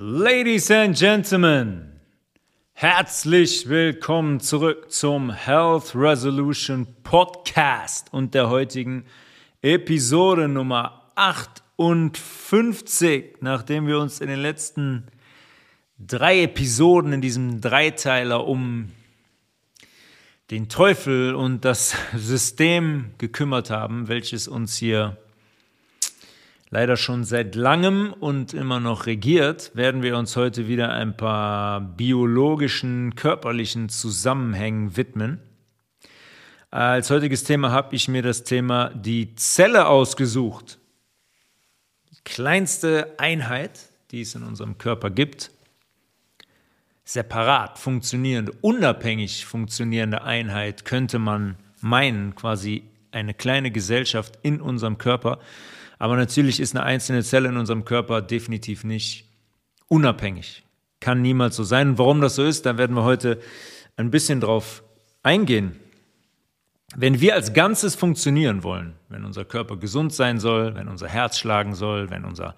Ladies and Gentlemen, herzlich willkommen zurück zum Health Resolution Podcast und der heutigen Episode Nummer 58, nachdem wir uns in den letzten drei Episoden in diesem Dreiteiler um den Teufel und das System gekümmert haben, welches uns hier leider schon seit langem und immer noch regiert, werden wir uns heute wieder ein paar biologischen, körperlichen Zusammenhängen widmen. Als heutiges Thema habe ich mir das Thema die Zelle ausgesucht. Die kleinste Einheit, die es in unserem Körper gibt. Separat funktionierende, unabhängig funktionierende Einheit könnte man meinen, quasi eine kleine Gesellschaft in unserem Körper. Aber natürlich ist eine einzelne Zelle in unserem Körper definitiv nicht unabhängig. Kann niemals so sein. Und warum das so ist, da werden wir heute ein bisschen drauf eingehen. Wenn wir als Ganzes funktionieren wollen, wenn unser Körper gesund sein soll, wenn unser Herz schlagen soll, wenn unser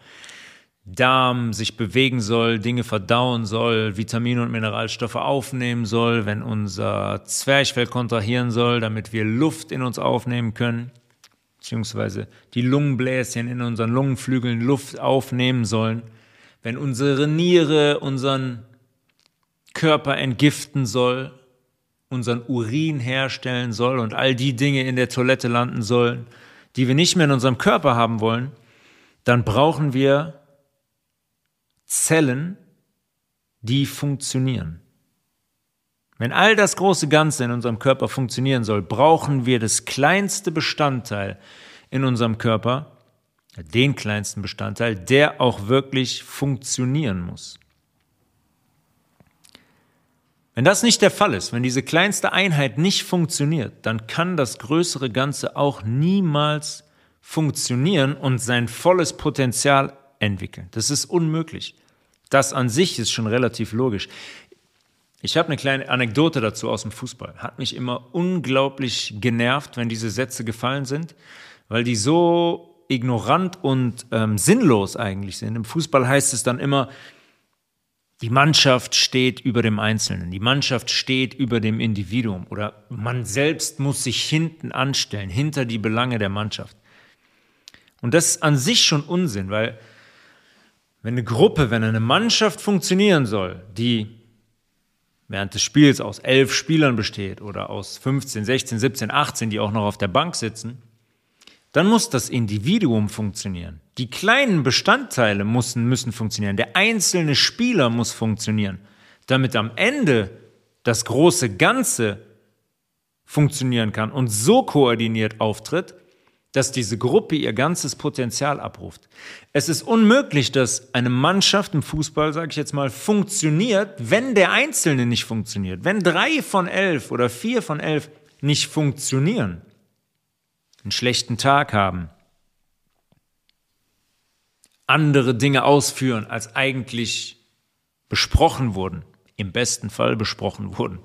Darm sich bewegen soll, Dinge verdauen soll, Vitamine und Mineralstoffe aufnehmen soll, wenn unser Zwerchfell kontrahieren soll, damit wir Luft in uns aufnehmen können, beziehungsweise die Lungenbläschen in unseren Lungenflügeln Luft aufnehmen sollen, wenn unsere Niere unseren Körper entgiften soll, unseren Urin herstellen soll und all die Dinge in der Toilette landen sollen, die wir nicht mehr in unserem Körper haben wollen, dann brauchen wir Zellen, die funktionieren. Wenn all das große Ganze in unserem Körper funktionieren soll, brauchen wir das kleinste Bestandteil in unserem Körper, den kleinsten Bestandteil, der auch wirklich funktionieren muss. Wenn das nicht der Fall ist, wenn diese kleinste Einheit nicht funktioniert, dann kann das größere Ganze auch niemals funktionieren und sein volles Potenzial entwickeln. Das ist unmöglich. Das an sich ist schon relativ logisch. Ich habe eine kleine Anekdote dazu aus dem Fußball. Hat mich immer unglaublich genervt, wenn diese Sätze gefallen sind, weil die so ignorant und ähm, sinnlos eigentlich sind. Im Fußball heißt es dann immer, die Mannschaft steht über dem Einzelnen, die Mannschaft steht über dem Individuum oder man selbst muss sich hinten anstellen, hinter die Belange der Mannschaft. Und das ist an sich schon Unsinn, weil wenn eine Gruppe, wenn eine Mannschaft funktionieren soll, die während des Spiels aus elf Spielern besteht oder aus 15, 16, 17, 18, die auch noch auf der Bank sitzen, dann muss das Individuum funktionieren. Die kleinen Bestandteile müssen, müssen funktionieren. Der einzelne Spieler muss funktionieren, damit am Ende das große Ganze funktionieren kann und so koordiniert auftritt, dass diese Gruppe ihr ganzes Potenzial abruft. Es ist unmöglich, dass eine Mannschaft im Fußball, sage ich jetzt mal, funktioniert, wenn der Einzelne nicht funktioniert. Wenn drei von elf oder vier von elf nicht funktionieren, einen schlechten Tag haben, andere Dinge ausführen, als eigentlich besprochen wurden, im besten Fall besprochen wurden,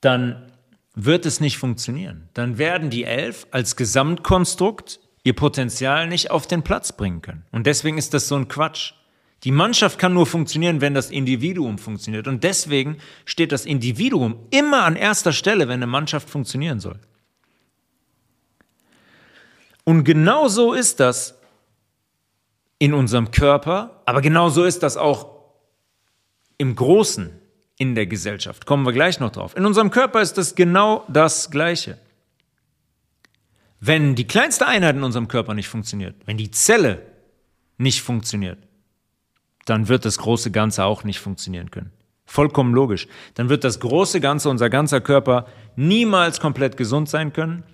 dann wird es nicht funktionieren. Dann werden die Elf als Gesamtkonstrukt ihr Potenzial nicht auf den Platz bringen können. Und deswegen ist das so ein Quatsch. Die Mannschaft kann nur funktionieren, wenn das Individuum funktioniert. Und deswegen steht das Individuum immer an erster Stelle, wenn eine Mannschaft funktionieren soll. Und genau so ist das in unserem Körper, aber genau so ist das auch im Großen in der Gesellschaft. Kommen wir gleich noch drauf. In unserem Körper ist es genau das Gleiche. Wenn die kleinste Einheit in unserem Körper nicht funktioniert, wenn die Zelle nicht funktioniert, dann wird das große Ganze auch nicht funktionieren können. Vollkommen logisch. Dann wird das große Ganze, unser ganzer Körper niemals komplett gesund sein können.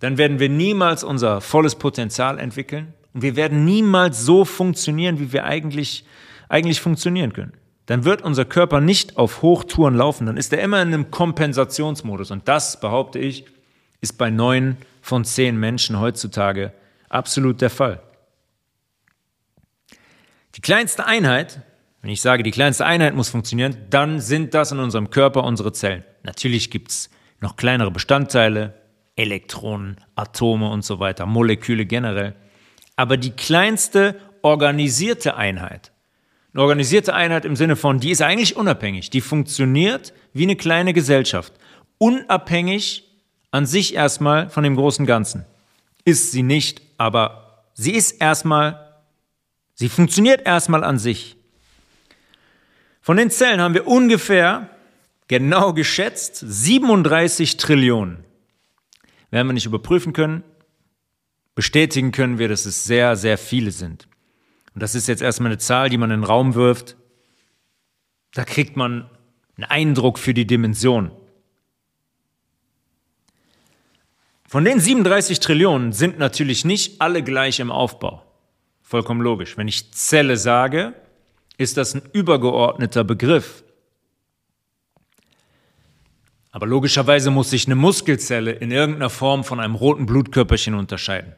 Dann werden wir niemals unser volles Potenzial entwickeln. Und wir werden niemals so funktionieren, wie wir eigentlich, eigentlich funktionieren können dann wird unser Körper nicht auf Hochtouren laufen, dann ist er immer in einem Kompensationsmodus. Und das, behaupte ich, ist bei neun von zehn Menschen heutzutage absolut der Fall. Die kleinste Einheit, wenn ich sage, die kleinste Einheit muss funktionieren, dann sind das in unserem Körper unsere Zellen. Natürlich gibt es noch kleinere Bestandteile, Elektronen, Atome und so weiter, Moleküle generell. Aber die kleinste organisierte Einheit, Eine organisierte Einheit im Sinne von, die ist eigentlich unabhängig, die funktioniert wie eine kleine Gesellschaft, unabhängig an sich erstmal von dem großen Ganzen. Ist sie nicht, aber sie ist erstmal, sie funktioniert erstmal an sich. Von den Zellen haben wir ungefähr, genau geschätzt, 37 Trillionen. Werden wir nicht überprüfen können, bestätigen können wir, dass es sehr, sehr viele sind. Und das ist jetzt erstmal eine Zahl, die man in den Raum wirft. Da kriegt man einen Eindruck für die Dimension. Von den 37 Trillionen sind natürlich nicht alle gleich im Aufbau. Vollkommen logisch. Wenn ich Zelle sage, ist das ein übergeordneter Begriff. Aber logischerweise muss sich eine Muskelzelle in irgendeiner Form von einem roten Blutkörperchen unterscheiden.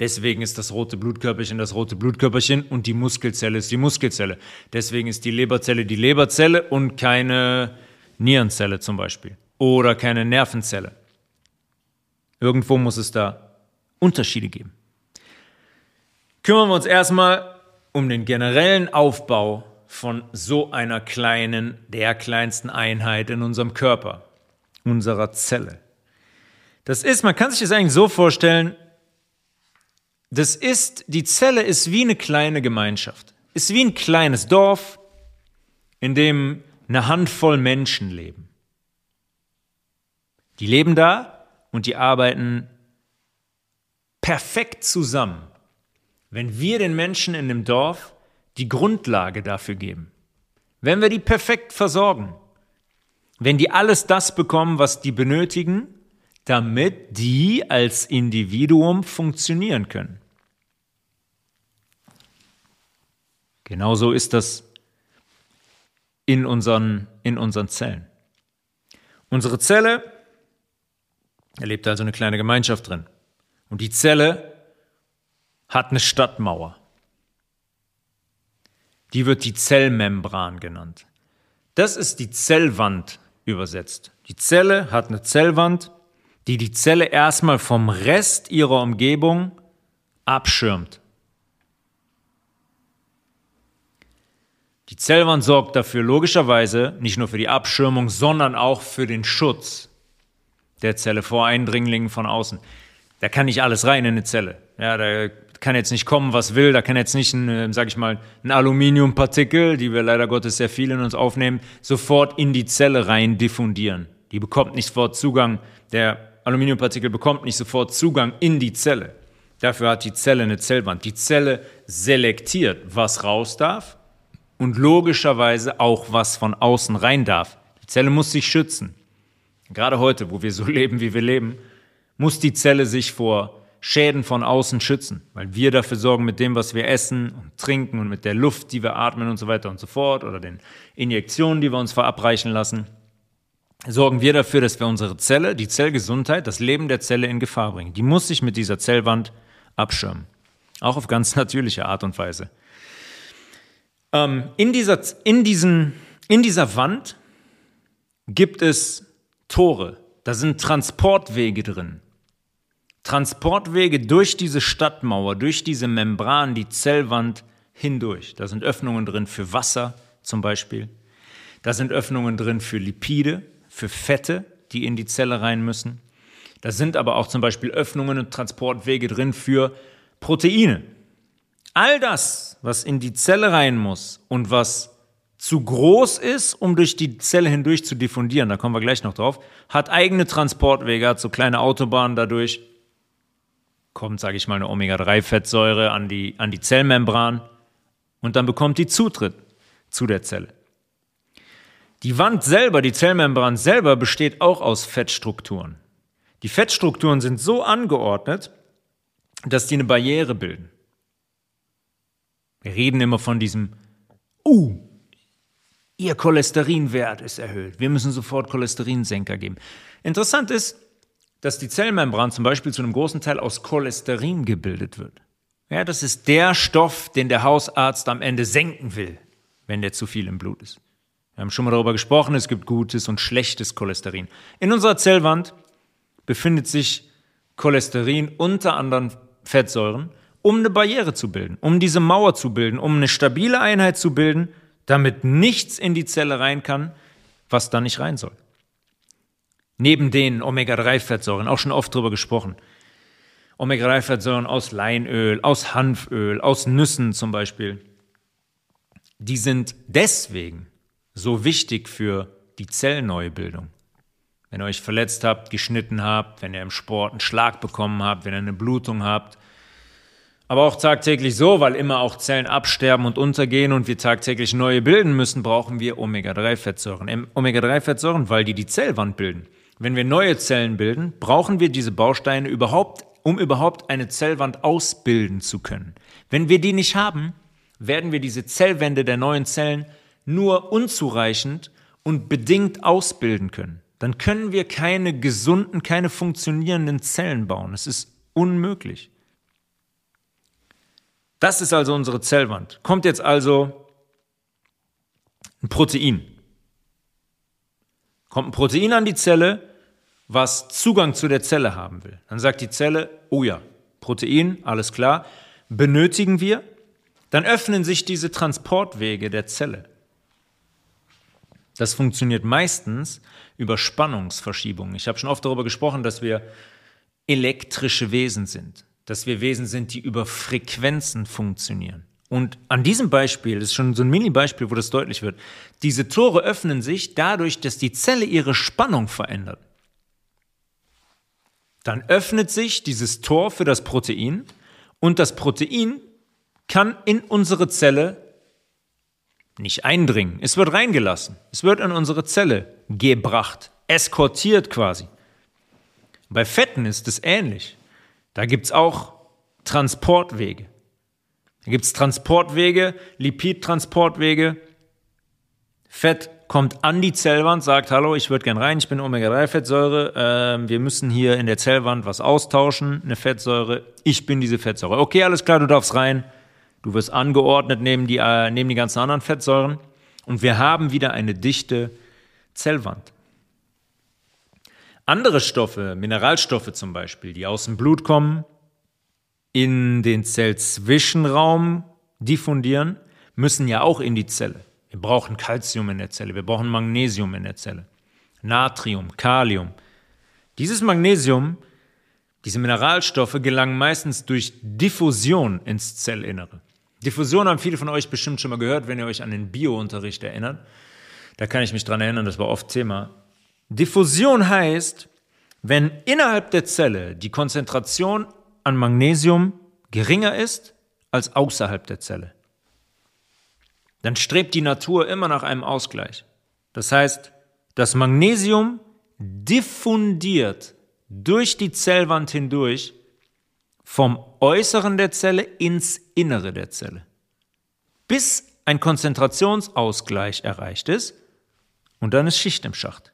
Deswegen ist das rote Blutkörperchen das rote Blutkörperchen und die Muskelzelle ist die Muskelzelle. Deswegen ist die Leberzelle die Leberzelle und keine Nierenzelle zum Beispiel. Oder keine Nervenzelle. Irgendwo muss es da Unterschiede geben. Kümmern wir uns erstmal um den generellen Aufbau von so einer kleinen, der kleinsten Einheit in unserem Körper, unserer Zelle. Das ist, man kann sich das eigentlich so vorstellen, das ist, die Zelle ist wie eine kleine Gemeinschaft, ist wie ein kleines Dorf, in dem eine Handvoll Menschen leben. Die leben da und die arbeiten perfekt zusammen, wenn wir den Menschen in dem Dorf die Grundlage dafür geben. Wenn wir die perfekt versorgen. Wenn die alles das bekommen, was die benötigen, damit die als Individuum funktionieren können. Genauso ist das in unseren, in unseren Zellen. Unsere Zelle er lebt also eine kleine Gemeinschaft drin. Und die Zelle hat eine Stadtmauer. Die wird die Zellmembran genannt. Das ist die Zellwand übersetzt. Die Zelle hat eine Zellwand, die die Zelle erstmal vom Rest ihrer Umgebung abschirmt. Die Zellwand sorgt dafür logischerweise nicht nur für die Abschirmung, sondern auch für den Schutz der Zelle vor Eindringlingen von außen. Da kann nicht alles rein in eine Zelle. Ja, da kann jetzt nicht kommen, was will. Da kann jetzt nicht ein, äh, sag ich mal, ein Aluminiumpartikel, die wir leider Gottes sehr viel in uns aufnehmen, sofort in die Zelle rein diffundieren. Die bekommt nicht sofort Zugang. Der Aluminiumpartikel bekommt nicht sofort Zugang in die Zelle. Dafür hat die Zelle eine Zellwand. Die Zelle selektiert, was raus darf und logischerweise auch, was von außen rein darf. Die Zelle muss sich schützen. Gerade heute, wo wir so leben, wie wir leben, muss die Zelle sich vor Schäden von außen schützen, weil wir dafür sorgen mit dem, was wir essen und trinken und mit der Luft, die wir atmen und so weiter und so fort oder den Injektionen, die wir uns verabreichen lassen, sorgen wir dafür, dass wir unsere Zelle, die Zellgesundheit, das Leben der Zelle in Gefahr bringen. Die muss sich mit dieser Zellwand abschirmen. Auch auf ganz natürliche Art und Weise. Ähm, in, dieser, in, diesen, in dieser Wand gibt es Tore, da sind Transportwege drin. Transportwege durch diese Stadtmauer, durch diese Membran, die Zellwand hindurch. Da sind Öffnungen drin für Wasser zum Beispiel. Da sind Öffnungen drin für Lipide, für Fette, die in die Zelle rein müssen. Da sind aber auch zum Beispiel Öffnungen und Transportwege drin für Proteine. All das, was in die Zelle rein muss und was zu groß ist, um durch die Zelle hindurch zu diffundieren, da kommen wir gleich noch drauf, hat eigene Transportwege, hat so kleine Autobahnen dadurch, kommt, sage ich mal, eine Omega-3-Fettsäure an die, an die Zellmembran und dann bekommt die Zutritt zu der Zelle. Die Wand selber, die Zellmembran selber besteht auch aus Fettstrukturen. Die Fettstrukturen sind so angeordnet, dass die eine Barriere bilden. Wir reden immer von diesem Uh, Ihr Cholesterinwert ist erhöht. Wir müssen sofort Cholesterinsenker geben. Interessant ist, dass die Zellmembran zum Beispiel zu einem großen Teil aus Cholesterin gebildet wird. Ja, das ist der Stoff, den der Hausarzt am Ende senken will, wenn der zu viel im Blut ist. Wir haben schon mal darüber gesprochen, es gibt gutes und schlechtes Cholesterin. In unserer Zellwand befindet sich Cholesterin unter anderem Fettsäuren um eine Barriere zu bilden, um diese Mauer zu bilden, um eine stabile Einheit zu bilden, damit nichts in die Zelle rein kann, was da nicht rein soll. Neben den Omega-3-Fettsäuren, auch schon oft drüber gesprochen. Omega-3-Fettsäuren aus Leinöl, aus Hanföl, aus Nüssen zum Beispiel. Die sind deswegen so wichtig für die Zellneubildung. Wenn ihr euch verletzt habt, geschnitten habt, wenn ihr im Sport einen Schlag bekommen habt, wenn ihr eine Blutung habt, aber auch tagtäglich so, weil immer auch Zellen absterben und untergehen und wir tagtäglich neue bilden müssen, brauchen wir Omega-3-Fettsäuren. Omega-3-Fettsäuren, weil die die Zellwand bilden. Wenn wir neue Zellen bilden, brauchen wir diese Bausteine überhaupt, um überhaupt eine Zellwand ausbilden zu können. Wenn wir die nicht haben, werden wir diese Zellwände der neuen Zellen nur unzureichend und bedingt ausbilden können. Dann können wir keine gesunden, keine funktionierenden Zellen bauen. Es ist unmöglich. Das ist also unsere Zellwand. Kommt jetzt also ein Protein. Kommt ein Protein an die Zelle, was Zugang zu der Zelle haben will. Dann sagt die Zelle, oh ja, Protein, alles klar, benötigen wir. Dann öffnen sich diese Transportwege der Zelle. Das funktioniert meistens über Spannungsverschiebungen. Ich habe schon oft darüber gesprochen, dass wir elektrische Wesen sind dass wir Wesen sind, die über Frequenzen funktionieren. Und an diesem Beispiel, das ist schon so ein Mini-Beispiel, wo das deutlich wird, diese Tore öffnen sich dadurch, dass die Zelle ihre Spannung verändert. Dann öffnet sich dieses Tor für das Protein und das Protein kann in unsere Zelle nicht eindringen. Es wird reingelassen. Es wird in unsere Zelle gebracht, eskortiert quasi. Bei Fetten ist es ähnlich. Da gibt es auch Transportwege. Da gibt es Transportwege, Lipidtransportwege. Fett kommt an die Zellwand, sagt, hallo, ich würde gern rein, ich bin Omega-3-Fettsäure, äh, wir müssen hier in der Zellwand was austauschen, eine Fettsäure, ich bin diese Fettsäure. Okay, alles klar, du darfst rein. Du wirst angeordnet neben die, äh, neben die ganzen anderen Fettsäuren und wir haben wieder eine dichte Zellwand. Andere Stoffe, Mineralstoffe zum Beispiel, die aus dem Blut kommen, in den Zellzwischenraum diffundieren, müssen ja auch in die Zelle. Wir brauchen Calcium in der Zelle, wir brauchen Magnesium in der Zelle, Natrium, Kalium. Dieses Magnesium, diese Mineralstoffe gelangen meistens durch Diffusion ins Zellinnere. Diffusion haben viele von euch bestimmt schon mal gehört, wenn ihr euch an den Biounterricht erinnert. Da kann ich mich dran erinnern, das war oft Thema. Diffusion heißt, wenn innerhalb der Zelle die Konzentration an Magnesium geringer ist als außerhalb der Zelle, dann strebt die Natur immer nach einem Ausgleich. Das heißt, das Magnesium diffundiert durch die Zellwand hindurch vom Äußeren der Zelle ins Innere der Zelle, bis ein Konzentrationsausgleich erreicht ist und dann ist Schicht im Schacht.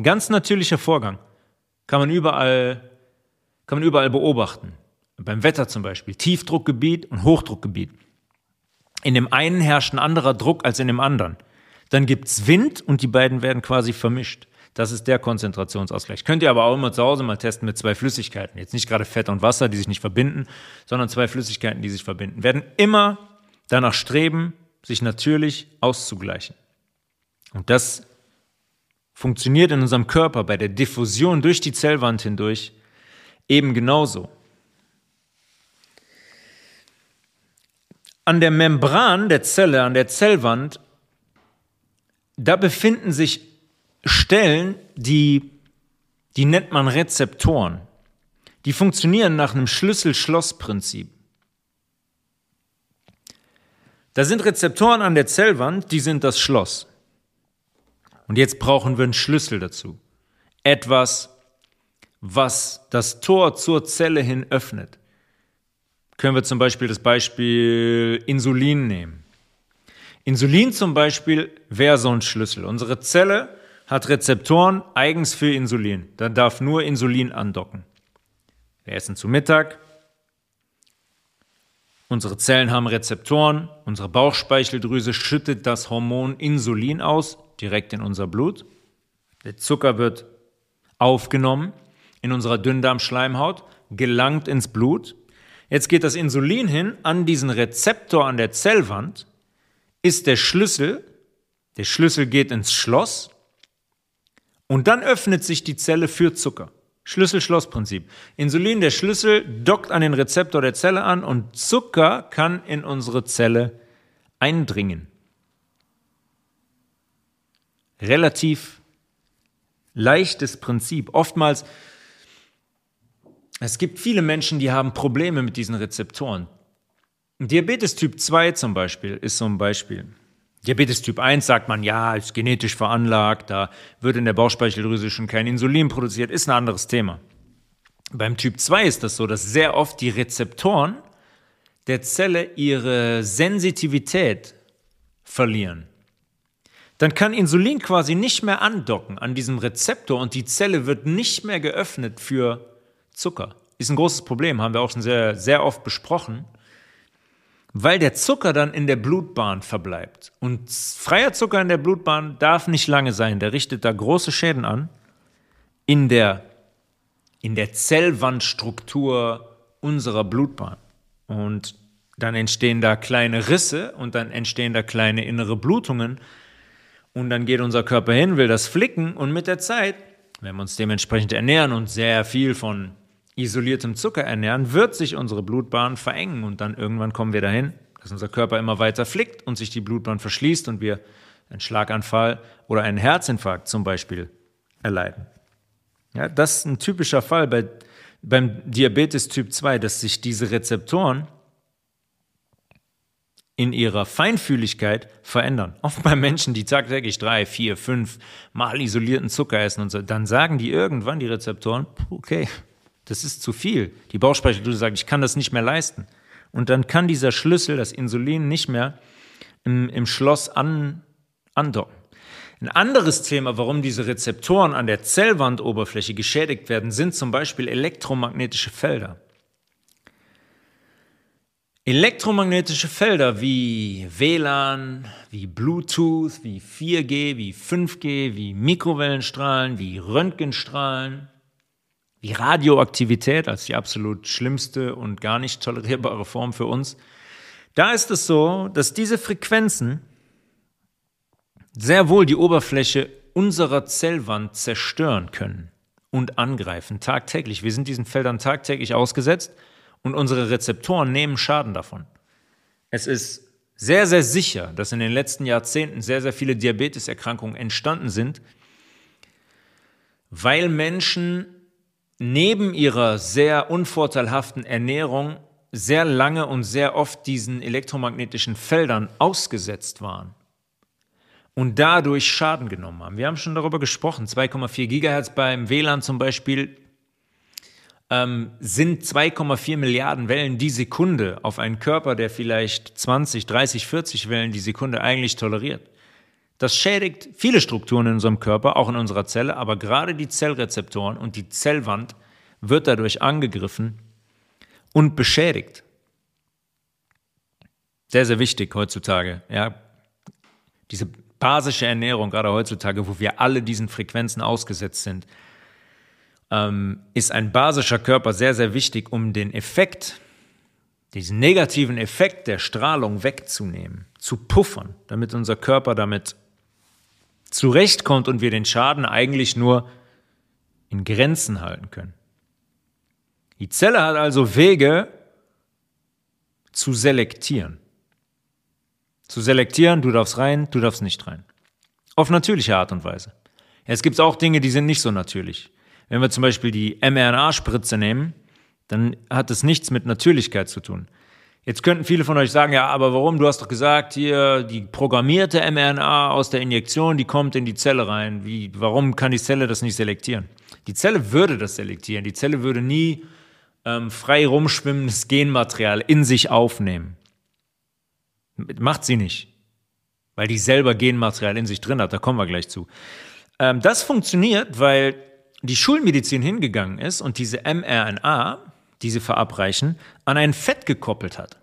Ein ganz natürlicher Vorgang. Kann man überall, kann man überall beobachten. Beim Wetter zum Beispiel. Tiefdruckgebiet und Hochdruckgebiet. In dem einen herrscht ein anderer Druck als in dem anderen. Dann gibt's Wind und die beiden werden quasi vermischt. Das ist der Konzentrationsausgleich. Könnt ihr aber auch immer zu Hause mal testen mit zwei Flüssigkeiten. Jetzt nicht gerade Fett und Wasser, die sich nicht verbinden, sondern zwei Flüssigkeiten, die sich verbinden. Werden immer danach streben, sich natürlich auszugleichen. Und das funktioniert in unserem Körper bei der Diffusion durch die Zellwand hindurch eben genauso. An der Membran der Zelle, an der Zellwand, da befinden sich Stellen, die, die nennt man Rezeptoren. Die funktionieren nach einem Schlüssel-Schloss-Prinzip. Da sind Rezeptoren an der Zellwand, die sind das Schloss. Und jetzt brauchen wir einen Schlüssel dazu. Etwas, was das Tor zur Zelle hin öffnet. Können wir zum Beispiel das Beispiel Insulin nehmen. Insulin zum Beispiel wäre so ein Schlüssel. Unsere Zelle hat Rezeptoren eigens für Insulin. Da darf nur Insulin andocken. Wir essen zu Mittag. Unsere Zellen haben Rezeptoren. Unsere Bauchspeicheldrüse schüttet das Hormon Insulin aus direkt in unser Blut. Der Zucker wird aufgenommen in unserer Dünndarmschleimhaut, gelangt ins Blut. Jetzt geht das Insulin hin an diesen Rezeptor an der Zellwand, ist der Schlüssel, der Schlüssel geht ins Schloss und dann öffnet sich die Zelle für Zucker. Schlüssel-Schloss-Prinzip. Insulin, der Schlüssel, dockt an den Rezeptor der Zelle an und Zucker kann in unsere Zelle eindringen. Relativ leichtes Prinzip. Oftmals, es gibt viele Menschen, die haben Probleme mit diesen Rezeptoren. Diabetes Typ 2 zum Beispiel ist so ein Beispiel. Diabetes Typ 1 sagt man, ja, ist genetisch veranlagt, da wird in der Bauchspeicheldrüse schon kein Insulin produziert, ist ein anderes Thema. Beim Typ 2 ist das so, dass sehr oft die Rezeptoren der Zelle ihre Sensitivität verlieren. Dann kann Insulin quasi nicht mehr andocken an diesem Rezeptor und die Zelle wird nicht mehr geöffnet für Zucker. Ist ein großes Problem, haben wir auch schon sehr, sehr oft besprochen weil der Zucker dann in der Blutbahn verbleibt. Und freier Zucker in der Blutbahn darf nicht lange sein. Der richtet da große Schäden an in der, in der Zellwandstruktur unserer Blutbahn. Und dann entstehen da kleine Risse und dann entstehen da kleine innere Blutungen. Und dann geht unser Körper hin, will das flicken und mit der Zeit, wenn wir uns dementsprechend ernähren und sehr viel von isoliertem Zucker ernähren, wird sich unsere Blutbahn verengen und dann irgendwann kommen wir dahin, dass unser Körper immer weiter flickt und sich die Blutbahn verschließt und wir einen Schlaganfall oder einen Herzinfarkt zum Beispiel erleiden. Ja, das ist ein typischer Fall bei, beim Diabetes Typ 2, dass sich diese Rezeptoren in ihrer Feinfühligkeit verändern. Oft bei Menschen, die tagtäglich drei, vier, fünf Mal isolierten Zucker essen und so, dann sagen die irgendwann, die Rezeptoren, okay, das ist zu viel. Die Bauchspeicheldrüse sagt, ich kann das nicht mehr leisten. Und dann kann dieser Schlüssel, das Insulin, nicht mehr im, im Schloss an, andocken. Ein anderes Thema, warum diese Rezeptoren an der Zellwandoberfläche geschädigt werden, sind zum Beispiel elektromagnetische Felder. Elektromagnetische Felder wie WLAN, wie Bluetooth, wie 4G, wie 5G, wie Mikrowellenstrahlen, wie Röntgenstrahlen, wie Radioaktivität als die absolut schlimmste und gar nicht tolerierbare Form für uns, da ist es so, dass diese Frequenzen sehr wohl die Oberfläche unserer Zellwand zerstören können und angreifen, tagtäglich. Wir sind diesen Feldern tagtäglich ausgesetzt und unsere Rezeptoren nehmen Schaden davon. Es ist sehr, sehr sicher, dass in den letzten Jahrzehnten sehr, sehr viele Diabeteserkrankungen entstanden sind, weil Menschen neben ihrer sehr unvorteilhaften Ernährung sehr lange und sehr oft diesen elektromagnetischen Feldern ausgesetzt waren und dadurch Schaden genommen haben. Wir haben schon darüber gesprochen, 2,4 Gigahertz beim WLAN zum Beispiel ähm, sind 2,4 Milliarden Wellen die Sekunde auf einen Körper, der vielleicht 20, 30, 40 Wellen die Sekunde eigentlich toleriert. Das schädigt viele Strukturen in unserem Körper, auch in unserer Zelle, aber gerade die Zellrezeptoren und die Zellwand wird dadurch angegriffen und beschädigt. Sehr, sehr wichtig heutzutage. Ja, diese basische Ernährung, gerade heutzutage, wo wir alle diesen Frequenzen ausgesetzt sind, ähm, ist ein basischer Körper sehr, sehr wichtig, um den Effekt, diesen negativen Effekt der Strahlung wegzunehmen, zu puffern, damit unser Körper damit zurechtkommt und wir den Schaden eigentlich nur in Grenzen halten können. Die Zelle hat also Wege zu selektieren. Zu selektieren, du darfst rein, du darfst nicht rein. Auf natürliche Art und Weise. Es gibt auch Dinge, die sind nicht so natürlich. Wenn wir zum Beispiel die mRNA-Spritze nehmen, dann hat es nichts mit Natürlichkeit zu tun. Jetzt könnten viele von euch sagen, ja, aber warum? Du hast doch gesagt, hier die programmierte mRNA aus der Injektion, die kommt in die Zelle rein. Wie, warum kann die Zelle das nicht selektieren? Die Zelle würde das selektieren. Die Zelle würde nie ähm, frei rumschwimmendes Genmaterial in sich aufnehmen. Macht sie nicht, weil die selber Genmaterial in sich drin hat. Da kommen wir gleich zu. Ähm, das funktioniert, weil die Schulmedizin hingegangen ist und diese mRNA, die sie verabreichen, an ein Fett gekoppelt hat.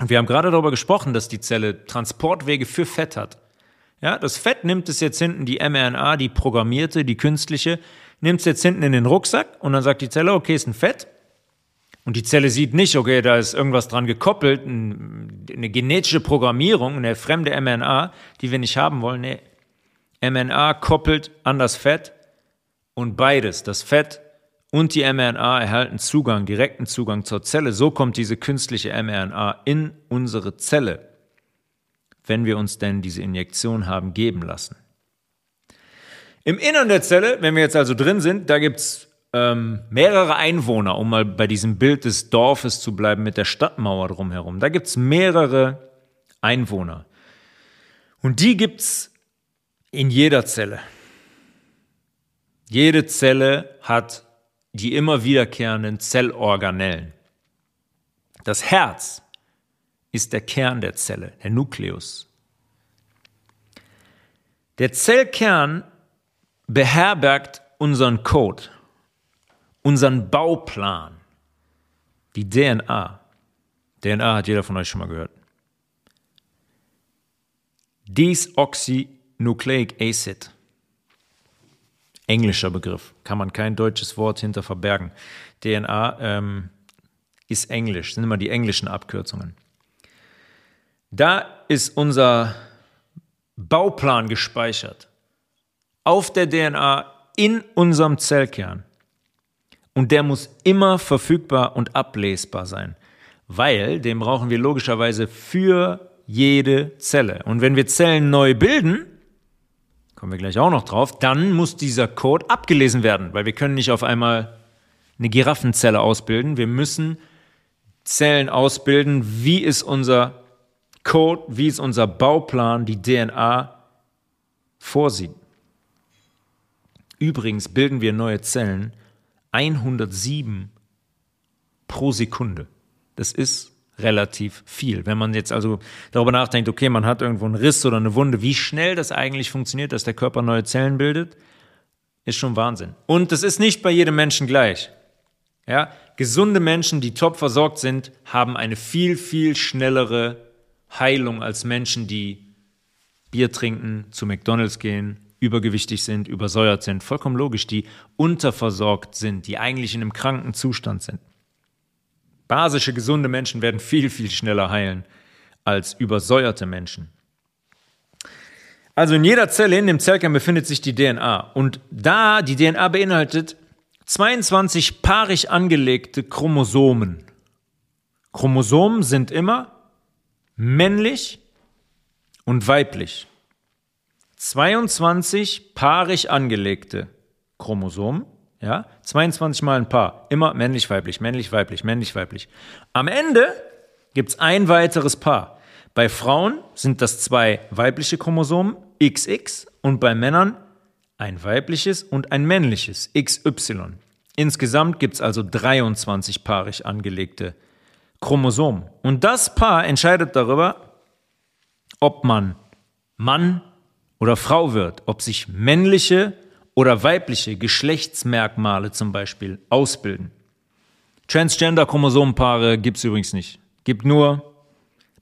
Und wir haben gerade darüber gesprochen, dass die Zelle Transportwege für Fett hat. Ja, das Fett nimmt es jetzt hinten, die mRNA, die programmierte, die künstliche, nimmt es jetzt hinten in den Rucksack und dann sagt die Zelle, okay, ist ein Fett. Und die Zelle sieht nicht, okay, da ist irgendwas dran gekoppelt, eine genetische Programmierung, eine fremde mRNA, die wir nicht haben wollen. Nee, mRNA koppelt an das Fett und beides, das Fett und die mRNA erhalten Zugang, direkten Zugang zur Zelle. So kommt diese künstliche mRNA in unsere Zelle, wenn wir uns denn diese Injektion haben geben lassen. Im Innern der Zelle, wenn wir jetzt also drin sind, da gibt es ähm, mehrere Einwohner, um mal bei diesem Bild des Dorfes zu bleiben mit der Stadtmauer drumherum. Da gibt es mehrere Einwohner. Und die gibt es in jeder Zelle. Jede Zelle hat die immer wiederkehrenden Zellorganellen. Das Herz ist der Kern der Zelle, der Nukleus. Der Zellkern beherbergt unseren Code, unseren Bauplan, die DNA. DNA hat jeder von euch schon mal gehört. Desoxynucleic Acid. Englischer Begriff, kann man kein deutsches Wort hinter verbergen. DNA ähm, ist Englisch, sind immer die englischen Abkürzungen. Da ist unser Bauplan gespeichert auf der DNA in unserem Zellkern. Und der muss immer verfügbar und ablesbar sein, weil den brauchen wir logischerweise für jede Zelle. Und wenn wir Zellen neu bilden, kommen wir gleich auch noch drauf, dann muss dieser Code abgelesen werden, weil wir können nicht auf einmal eine Giraffenzelle ausbilden. Wir müssen Zellen ausbilden, wie ist unser Code, wie ist unser Bauplan, die DNA vorsieht. Übrigens bilden wir neue Zellen 107 pro Sekunde. Das ist relativ viel. Wenn man jetzt also darüber nachdenkt, okay, man hat irgendwo einen Riss oder eine Wunde, wie schnell das eigentlich funktioniert, dass der Körper neue Zellen bildet, ist schon Wahnsinn. Und das ist nicht bei jedem Menschen gleich. Ja, gesunde Menschen, die top versorgt sind, haben eine viel, viel schnellere Heilung als Menschen, die Bier trinken, zu McDonalds gehen, übergewichtig sind, übersäuert sind, vollkommen logisch, die unterversorgt sind, die eigentlich in einem kranken Zustand sind. Basische, gesunde Menschen werden viel, viel schneller heilen als übersäuerte Menschen. Also in jeder Zelle in dem Zellkern befindet sich die DNA. Und da die DNA beinhaltet 22 paarig angelegte Chromosomen. Chromosomen sind immer männlich und weiblich. 22 paarig angelegte Chromosomen, ja, 22 mal ein Paar, immer männlich, weiblich, männlich, weiblich, männlich, weiblich. Am Ende gibt es ein weiteres Paar. Bei Frauen sind das zwei weibliche Chromosomen, XX, und bei Männern ein weibliches und ein männliches, XY. Insgesamt gibt es also 23 paarig angelegte Chromosomen. Und das Paar entscheidet darüber, ob man Mann oder Frau wird, ob sich männliche oder weibliche Geschlechtsmerkmale zum Beispiel ausbilden. Transgender-Chromosomenpaare gibt es übrigens nicht. Gibt nur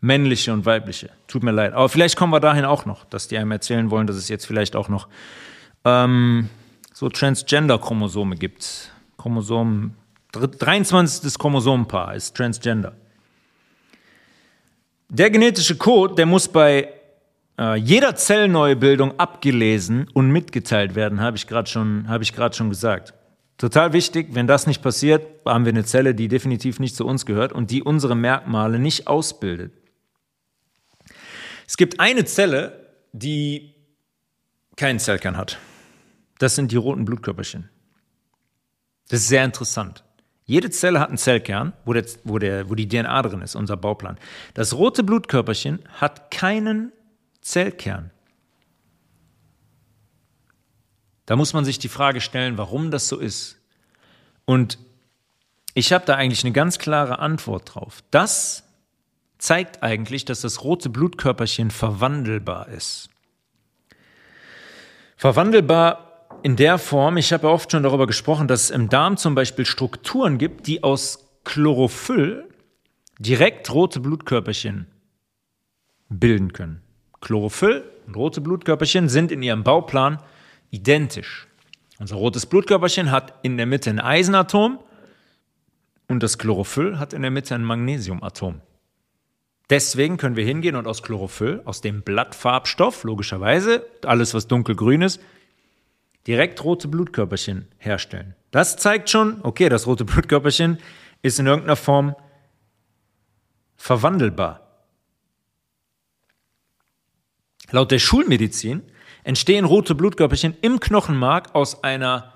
männliche und weibliche. Tut mir leid. Aber vielleicht kommen wir dahin auch noch, dass die einem erzählen wollen, dass es jetzt vielleicht auch noch ähm, so Transgender-Chromosome gibt. Chromosomen, 23. Chromosomenpaar ist Transgender. Der genetische Code, der muss bei äh, jeder Zellneubildung abgelesen und mitgeteilt werden, habe ich gerade schon, hab schon gesagt. Total wichtig, wenn das nicht passiert, haben wir eine Zelle, die definitiv nicht zu uns gehört und die unsere Merkmale nicht ausbildet. Es gibt eine Zelle, die keinen Zellkern hat. Das sind die roten Blutkörperchen. Das ist sehr interessant. Jede Zelle hat einen Zellkern, wo, der, wo, der, wo die DNA drin ist, unser Bauplan. Das rote Blutkörperchen hat keinen Zellkern. Da muss man sich die Frage stellen, warum das so ist. Und ich habe da eigentlich eine ganz klare Antwort drauf. Das zeigt eigentlich, dass das rote Blutkörperchen verwandelbar ist. Verwandelbar in der Form, ich habe ja oft schon darüber gesprochen, dass es im Darm zum Beispiel Strukturen gibt, die aus Chlorophyll direkt rote Blutkörperchen bilden können. Chlorophyll und rote Blutkörperchen sind in ihrem Bauplan identisch. Unser rotes Blutkörperchen hat in der Mitte ein Eisenatom, und das Chlorophyll hat in der Mitte ein Magnesiumatom. Deswegen können wir hingehen und aus Chlorophyll, aus dem Blattfarbstoff, logischerweise, alles was dunkelgrün ist, direkt rote Blutkörperchen herstellen. Das zeigt schon, okay, das rote Blutkörperchen ist in irgendeiner Form verwandelbar. Laut der Schulmedizin entstehen rote Blutkörperchen im Knochenmark aus einer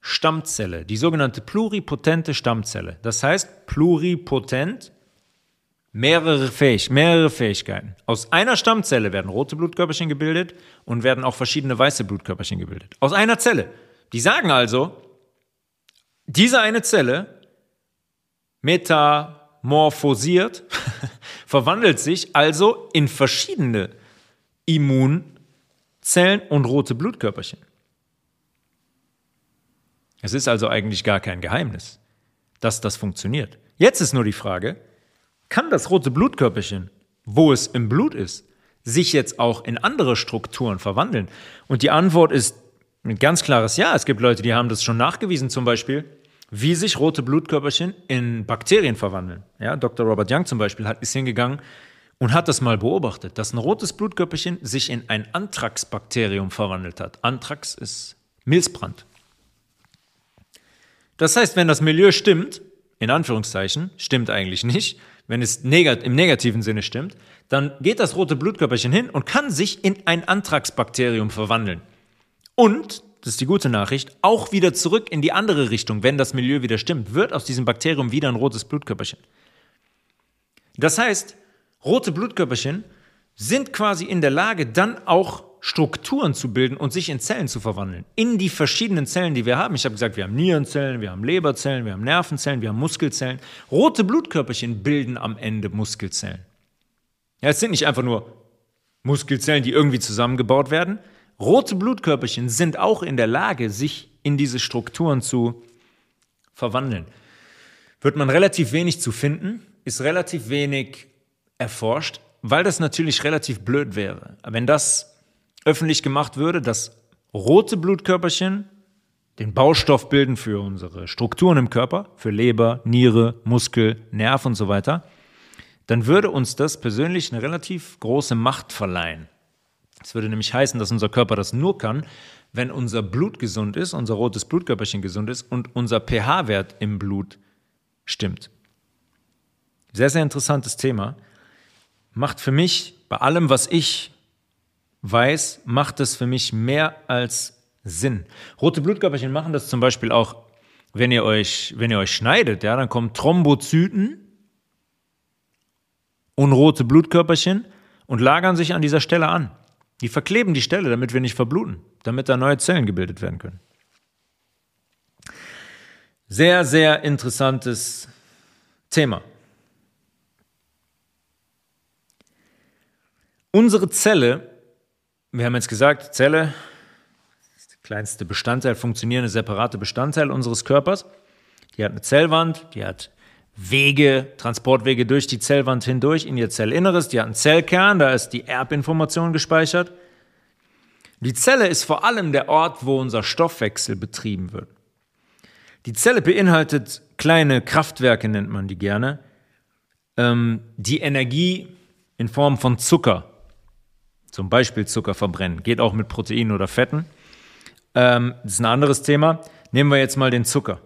Stammzelle, die sogenannte pluripotente Stammzelle. Das heißt, pluripotent, mehrere, Fähig mehrere Fähigkeiten. Aus einer Stammzelle werden rote Blutkörperchen gebildet und werden auch verschiedene weiße Blutkörperchen gebildet. Aus einer Zelle. Die sagen also, diese eine Zelle metamorphosiert, verwandelt sich also in verschiedene Immunzellen und rote Blutkörperchen. Es ist also eigentlich gar kein Geheimnis, dass das funktioniert. Jetzt ist nur die Frage, kann das rote Blutkörperchen, wo es im Blut ist, sich jetzt auch in andere Strukturen verwandeln? Und die Antwort ist ein ganz klares Ja. Es gibt Leute, die haben das schon nachgewiesen, zum Beispiel, wie sich rote Blutkörperchen in Bakterien verwandeln. Ja, Dr. Robert Young zum Beispiel hat, ist hingegangen und hat das mal beobachtet, dass ein rotes Blutkörperchen sich in ein Anthrax-Bakterium verwandelt hat. Anthrax ist Milzbrand. Das heißt, wenn das Milieu stimmt, in Anführungszeichen, stimmt eigentlich nicht, wenn es negat im negativen Sinne stimmt, dann geht das rote Blutkörperchen hin und kann sich in ein Anthrax-Bakterium verwandeln. Und, das ist die gute Nachricht, auch wieder zurück in die andere Richtung, wenn das Milieu wieder stimmt, wird aus diesem Bakterium wieder ein rotes Blutkörperchen. Das heißt, rote Blutkörperchen sind quasi in der Lage, dann auch Strukturen zu bilden und sich in Zellen zu verwandeln. In die verschiedenen Zellen, die wir haben. Ich habe gesagt, wir haben Nierenzellen, wir haben Leberzellen, wir haben Nervenzellen, wir haben Muskelzellen. Rote Blutkörperchen bilden am Ende Muskelzellen. Ja, es sind nicht einfach nur Muskelzellen, die irgendwie zusammengebaut werden. Rote Blutkörperchen sind auch in der Lage, sich in diese Strukturen zu verwandeln. Wird man relativ wenig zu finden, ist relativ wenig erforscht, weil das natürlich relativ blöd wäre. Wenn das öffentlich gemacht würde, dass rote Blutkörperchen den Baustoff bilden für unsere Strukturen im Körper, für Leber, Niere, Muskel, Nerv und so weiter, dann würde uns das persönlich eine relativ große Macht verleihen. Das würde nämlich heißen, dass unser Körper das nur kann, wenn unser Blut gesund ist, unser rotes Blutkörperchen gesund ist und unser pH-Wert im Blut stimmt. Sehr, sehr interessantes Thema. Macht für mich bei allem, was ich weiß, macht es für mich mehr als Sinn. Rote Blutkörperchen machen das zum Beispiel auch, wenn ihr euch, wenn ihr euch schneidet, ja, dann kommen Thrombozyten und rote Blutkörperchen und lagern sich an dieser Stelle an. Die verkleben die Stelle, damit wir nicht verbluten, damit da neue Zellen gebildet werden können. Sehr, sehr interessantes Thema. Unsere Zelle wir haben jetzt gesagt, Zelle ist der kleinste Bestandteil, funktionierende separate Bestandteil unseres Körpers. Die hat eine Zellwand, die hat Wege, Transportwege durch die Zellwand hindurch in ihr Zellinneres. Die hat einen Zellkern, da ist die Erbinformation gespeichert. Die Zelle ist vor allem der Ort, wo unser Stoffwechsel betrieben wird. Die Zelle beinhaltet kleine Kraftwerke, nennt man die gerne, ähm, die Energie in Form von Zucker zum Beispiel Zucker verbrennen. Geht auch mit Proteinen oder Fetten. Ähm, das ist ein anderes Thema. Nehmen wir jetzt mal den Zucker.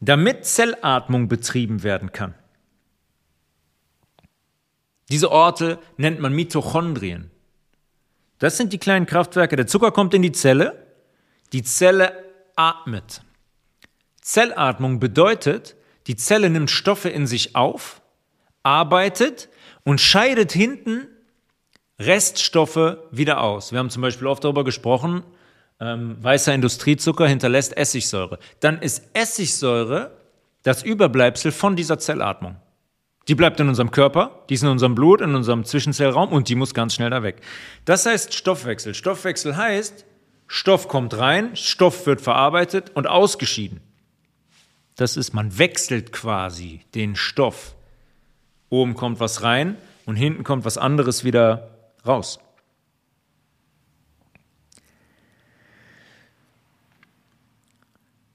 Damit Zellatmung betrieben werden kann. Diese Orte nennt man Mitochondrien. Das sind die kleinen Kraftwerke. Der Zucker kommt in die Zelle. Die Zelle atmet. Zellatmung bedeutet, die Zelle nimmt Stoffe in sich auf, arbeitet und scheidet hinten Reststoffe wieder aus. Wir haben zum Beispiel oft darüber gesprochen, ähm, weißer Industriezucker hinterlässt Essigsäure. Dann ist Essigsäure das Überbleibsel von dieser Zellatmung. Die bleibt in unserem Körper, die ist in unserem Blut, in unserem Zwischenzellraum und die muss ganz schnell da weg. Das heißt Stoffwechsel. Stoffwechsel heißt, Stoff kommt rein, Stoff wird verarbeitet und ausgeschieden. Das ist, man wechselt quasi den Stoff. Oben kommt was rein und hinten kommt was anderes wieder raus.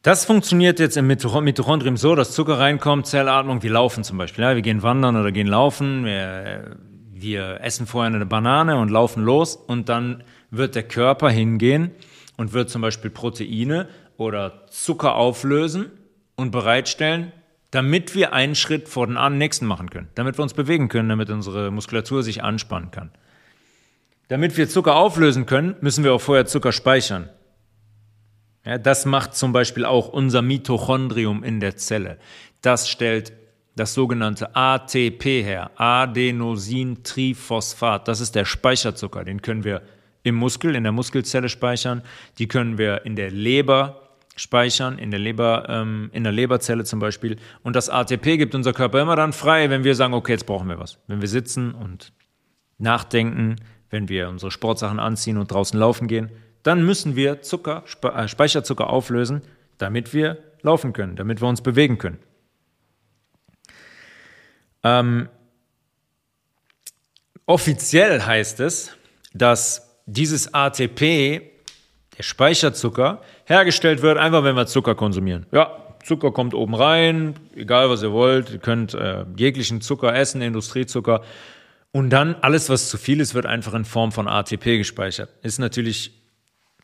Das funktioniert jetzt im Mitochondrium so, dass Zucker reinkommt, Zellatmung, wir laufen zum Beispiel. Ja, wir gehen wandern oder gehen laufen, wir, wir essen vorher eine Banane und laufen los und dann wird der Körper hingehen und wird zum Beispiel Proteine oder Zucker auflösen und bereitstellen, damit wir einen Schritt vor den nächsten machen können, damit wir uns bewegen können, damit unsere Muskulatur sich anspannen kann. Damit wir Zucker auflösen können, müssen wir auch vorher Zucker speichern. Ja, das macht zum Beispiel auch unser Mitochondrium in der Zelle. Das stellt das sogenannte ATP her, Adenosintriphosphat. Das ist der Speicherzucker, den können wir im Muskel, in der Muskelzelle speichern, die können wir in der Leber speichern, in der, Leber, ähm, in der Leberzelle zum Beispiel. Und das ATP gibt unser Körper immer dann frei, wenn wir sagen, okay, jetzt brauchen wir was. Wenn wir sitzen und nachdenken, wenn wir unsere Sportsachen anziehen und draußen laufen gehen, dann müssen wir Zucker, äh, Speicherzucker auflösen, damit wir laufen können, damit wir uns bewegen können. Ähm, offiziell heißt es, dass dieses ATP, der Speicherzucker, hergestellt wird, einfach wenn wir Zucker konsumieren. Ja, Zucker kommt oben rein, egal was ihr wollt, ihr könnt äh, jeglichen Zucker essen, Industriezucker. Und dann alles, was zu viel ist, wird einfach in Form von ATP gespeichert. Ist natürlich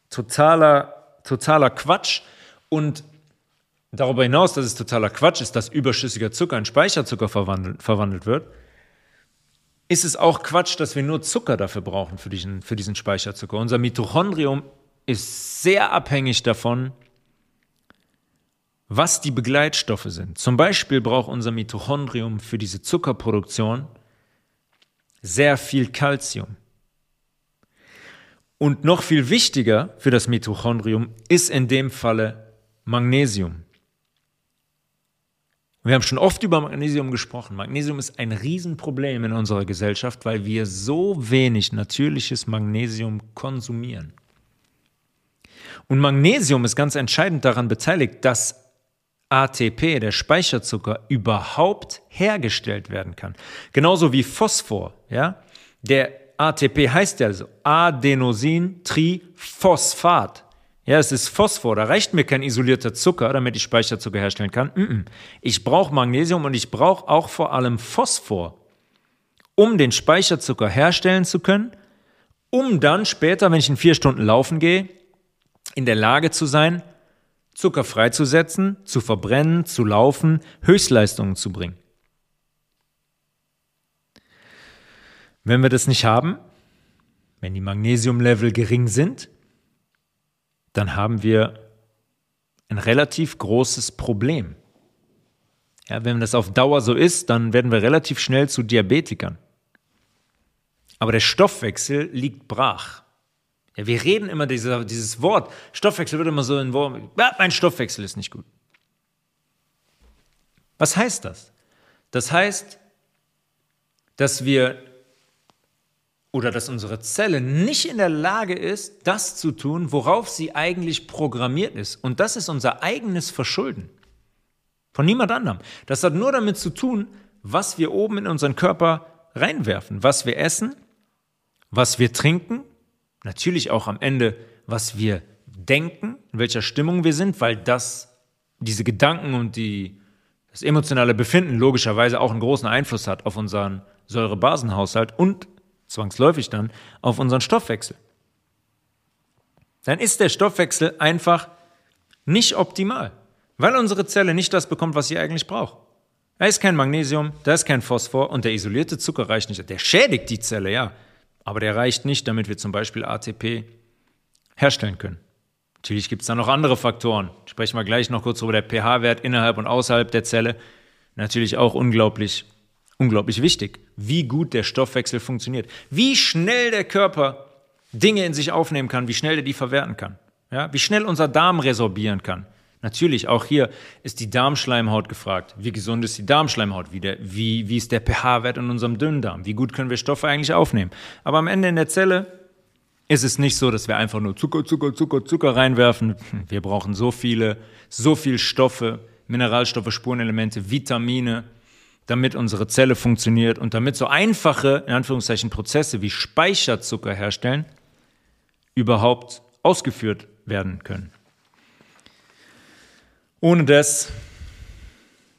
totaler, totaler Quatsch. Und darüber hinaus, dass es totaler Quatsch ist, dass überschüssiger Zucker in Speicherzucker verwandelt, verwandelt wird, ist es auch Quatsch, dass wir nur Zucker dafür brauchen, für diesen, für diesen Speicherzucker. Unser Mitochondrium ist sehr abhängig davon, was die Begleitstoffe sind. Zum Beispiel braucht unser Mitochondrium für diese Zuckerproduktion sehr viel Kalzium. Und noch viel wichtiger für das Mitochondrium ist in dem Falle Magnesium. Wir haben schon oft über Magnesium gesprochen. Magnesium ist ein Riesenproblem in unserer Gesellschaft, weil wir so wenig natürliches Magnesium konsumieren. Und Magnesium ist ganz entscheidend daran beteiligt, dass ATP, der Speicherzucker, überhaupt hergestellt werden kann. Genauso wie Phosphor, ja. Der ATP heißt ja also Adenosintriphosphat. Ja, es ist Phosphor. Da reicht mir kein isolierter Zucker, damit ich Speicherzucker herstellen kann. Ich brauche Magnesium und ich brauche auch vor allem Phosphor, um den Speicherzucker herstellen zu können, um dann später, wenn ich in vier Stunden laufen gehe, in der Lage zu sein, Zucker freizusetzen, zu verbrennen, zu laufen, Höchstleistungen zu bringen. Wenn wir das nicht haben, wenn die Magnesiumlevel gering sind, dann haben wir ein relativ großes Problem. Ja, wenn das auf Dauer so ist, dann werden wir relativ schnell zu Diabetikern. Aber der Stoffwechsel liegt brach. Ja, wir reden immer dieser, dieses Wort. Stoffwechsel wird immer so in Wort. Ja, mein Stoffwechsel ist nicht gut. Was heißt das? Das heißt, dass wir oder dass unsere Zelle nicht in der Lage ist, das zu tun, worauf sie eigentlich programmiert ist. Und das ist unser eigenes Verschulden. Von niemand anderem. Das hat nur damit zu tun, was wir oben in unseren Körper reinwerfen, was wir essen, was wir trinken Natürlich auch am Ende, was wir denken, in welcher Stimmung wir sind, weil das, diese Gedanken und die, das emotionale Befinden logischerweise auch einen großen Einfluss hat auf unseren Säurebasenhaushalt und zwangsläufig dann auf unseren Stoffwechsel. Dann ist der Stoffwechsel einfach nicht optimal, weil unsere Zelle nicht das bekommt, was sie eigentlich braucht. Da ist kein Magnesium, da ist kein Phosphor und der isolierte Zucker reicht nicht. Der schädigt die Zelle, ja, aber der reicht nicht, damit wir zum Beispiel ATP herstellen können. Natürlich gibt es da noch andere Faktoren. Sprechen wir gleich noch kurz über der pH-Wert innerhalb und außerhalb der Zelle. Natürlich auch unglaublich, unglaublich wichtig, wie gut der Stoffwechsel funktioniert, wie schnell der Körper Dinge in sich aufnehmen kann, wie schnell er die verwerten kann, ja, wie schnell unser Darm resorbieren kann. Natürlich, auch hier ist die Darmschleimhaut gefragt. Wie gesund ist die Darmschleimhaut? Wie, der, wie, wie ist der pH-Wert in unserem Dünndarm? Wie gut können wir Stoffe eigentlich aufnehmen? Aber am Ende in der Zelle ist es nicht so, dass wir einfach nur Zucker, Zucker, Zucker, Zucker reinwerfen. Wir brauchen so viele, so viel Stoffe, Mineralstoffe, Spurenelemente, Vitamine, damit unsere Zelle funktioniert und damit so einfache, in Anführungszeichen, Prozesse wie Speicherzucker herstellen, überhaupt ausgeführt werden können. Ohne das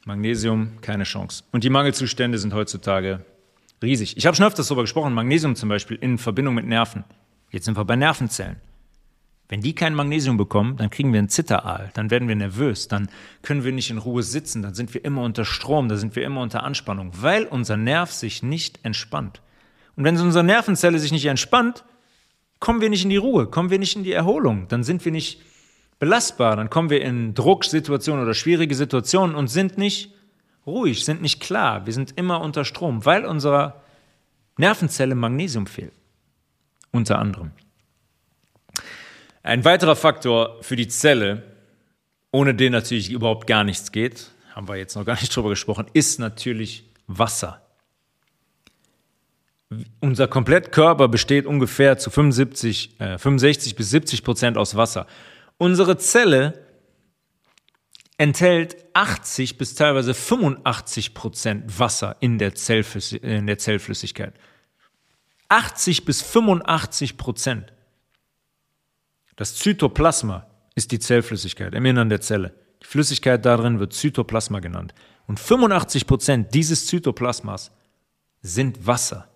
Magnesium keine Chance. Und die Mangelzustände sind heutzutage riesig. Ich habe schon öfters darüber gesprochen, Magnesium zum Beispiel in Verbindung mit Nerven. Jetzt sind wir bei Nervenzellen. Wenn die kein Magnesium bekommen, dann kriegen wir einen Zitteraal, dann werden wir nervös, dann können wir nicht in Ruhe sitzen, dann sind wir immer unter Strom, dann sind wir immer unter Anspannung, weil unser Nerv sich nicht entspannt. Und wenn unsere Nervenzelle sich nicht entspannt, kommen wir nicht in die Ruhe, kommen wir nicht in die Erholung, dann sind wir nicht belastbar, dann kommen wir in Drucksituationen oder schwierige Situationen und sind nicht ruhig, sind nicht klar, wir sind immer unter Strom, weil unserer Nervenzelle Magnesium fehlt. Unter anderem. Ein weiterer Faktor für die Zelle, ohne den natürlich überhaupt gar nichts geht, haben wir jetzt noch gar nicht drüber gesprochen, ist natürlich Wasser. Unser Komplettkörper besteht ungefähr zu 75, äh, 65 bis 70 Prozent aus Wasser. Unsere Zelle enthält 80 bis teilweise 85 Prozent Wasser in der, in der Zellflüssigkeit. 80 bis 85 Prozent. Das Zytoplasma ist die Zellflüssigkeit im Innern der Zelle. Die Flüssigkeit darin wird Zytoplasma genannt. Und 85 Prozent dieses Zytoplasmas sind Wasser.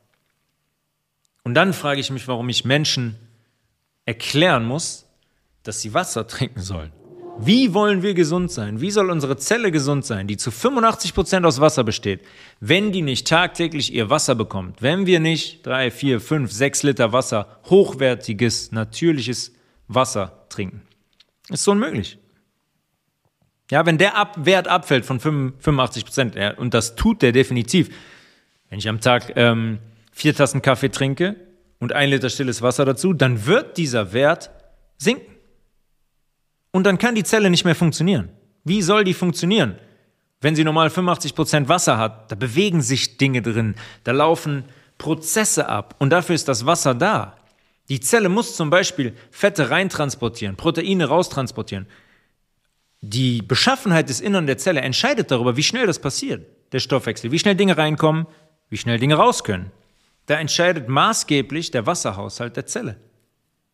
Und dann frage ich mich, warum ich Menschen erklären muss, dass sie Wasser trinken sollen. Wie wollen wir gesund sein? Wie soll unsere Zelle gesund sein, die zu 85 Prozent aus Wasser besteht, wenn die nicht tagtäglich ihr Wasser bekommt? Wenn wir nicht drei, vier, fünf, sechs Liter Wasser, hochwertiges, natürliches Wasser trinken. Ist so unmöglich. Ja, wenn der Ab Wert abfällt von 85 Prozent, ja, und das tut der definitiv, wenn ich am Tag ähm, vier Tassen Kaffee trinke und ein Liter stilles Wasser dazu, dann wird dieser Wert sinken. Und dann kann die Zelle nicht mehr funktionieren. Wie soll die funktionieren? Wenn sie normal 85 Prozent Wasser hat, da bewegen sich Dinge drin, da laufen Prozesse ab und dafür ist das Wasser da. Die Zelle muss zum Beispiel Fette reintransportieren, Proteine raustransportieren. Die Beschaffenheit des Innern der Zelle entscheidet darüber, wie schnell das passiert, der Stoffwechsel, wie schnell Dinge reinkommen, wie schnell Dinge raus können. Da entscheidet maßgeblich der Wasserhaushalt der Zelle.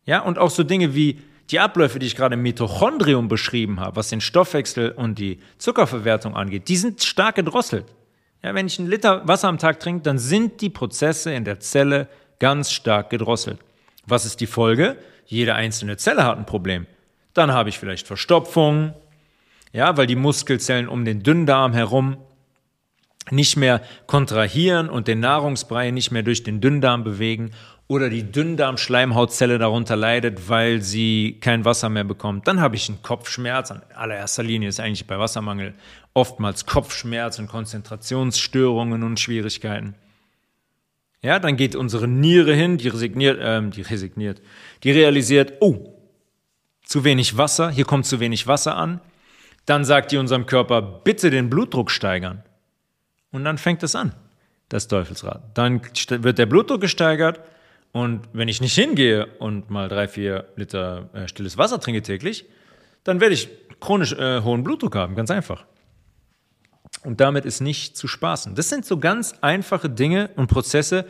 Ja, und auch so Dinge wie die Abläufe, die ich gerade im Mitochondrium beschrieben habe, was den Stoffwechsel und die Zuckerverwertung angeht, die sind stark gedrosselt. Ja, wenn ich einen Liter Wasser am Tag trinke, dann sind die Prozesse in der Zelle ganz stark gedrosselt. Was ist die Folge? Jede einzelne Zelle hat ein Problem. Dann habe ich vielleicht Verstopfung, ja, weil die Muskelzellen um den Dünndarm herum nicht mehr kontrahieren und den Nahrungsbrei nicht mehr durch den Dünndarm bewegen oder die Dünndarmschleimhautzelle darunter leidet, weil sie kein Wasser mehr bekommt, dann habe ich einen Kopfschmerz. An allererster Linie ist eigentlich bei Wassermangel oftmals Kopfschmerz und Konzentrationsstörungen und Schwierigkeiten. Ja, dann geht unsere Niere hin, die resigniert, ähm, die resigniert, die realisiert, oh, zu wenig Wasser, hier kommt zu wenig Wasser an. Dann sagt die unserem Körper, bitte den Blutdruck steigern. Und dann fängt es an, das Teufelsrad. Dann wird der Blutdruck gesteigert und wenn ich nicht hingehe und mal drei, vier Liter äh, stilles Wasser trinke täglich, dann werde ich chronisch äh, hohen Blutdruck haben, ganz einfach. Und damit ist nicht zu spaßen. Das sind so ganz einfache Dinge und Prozesse,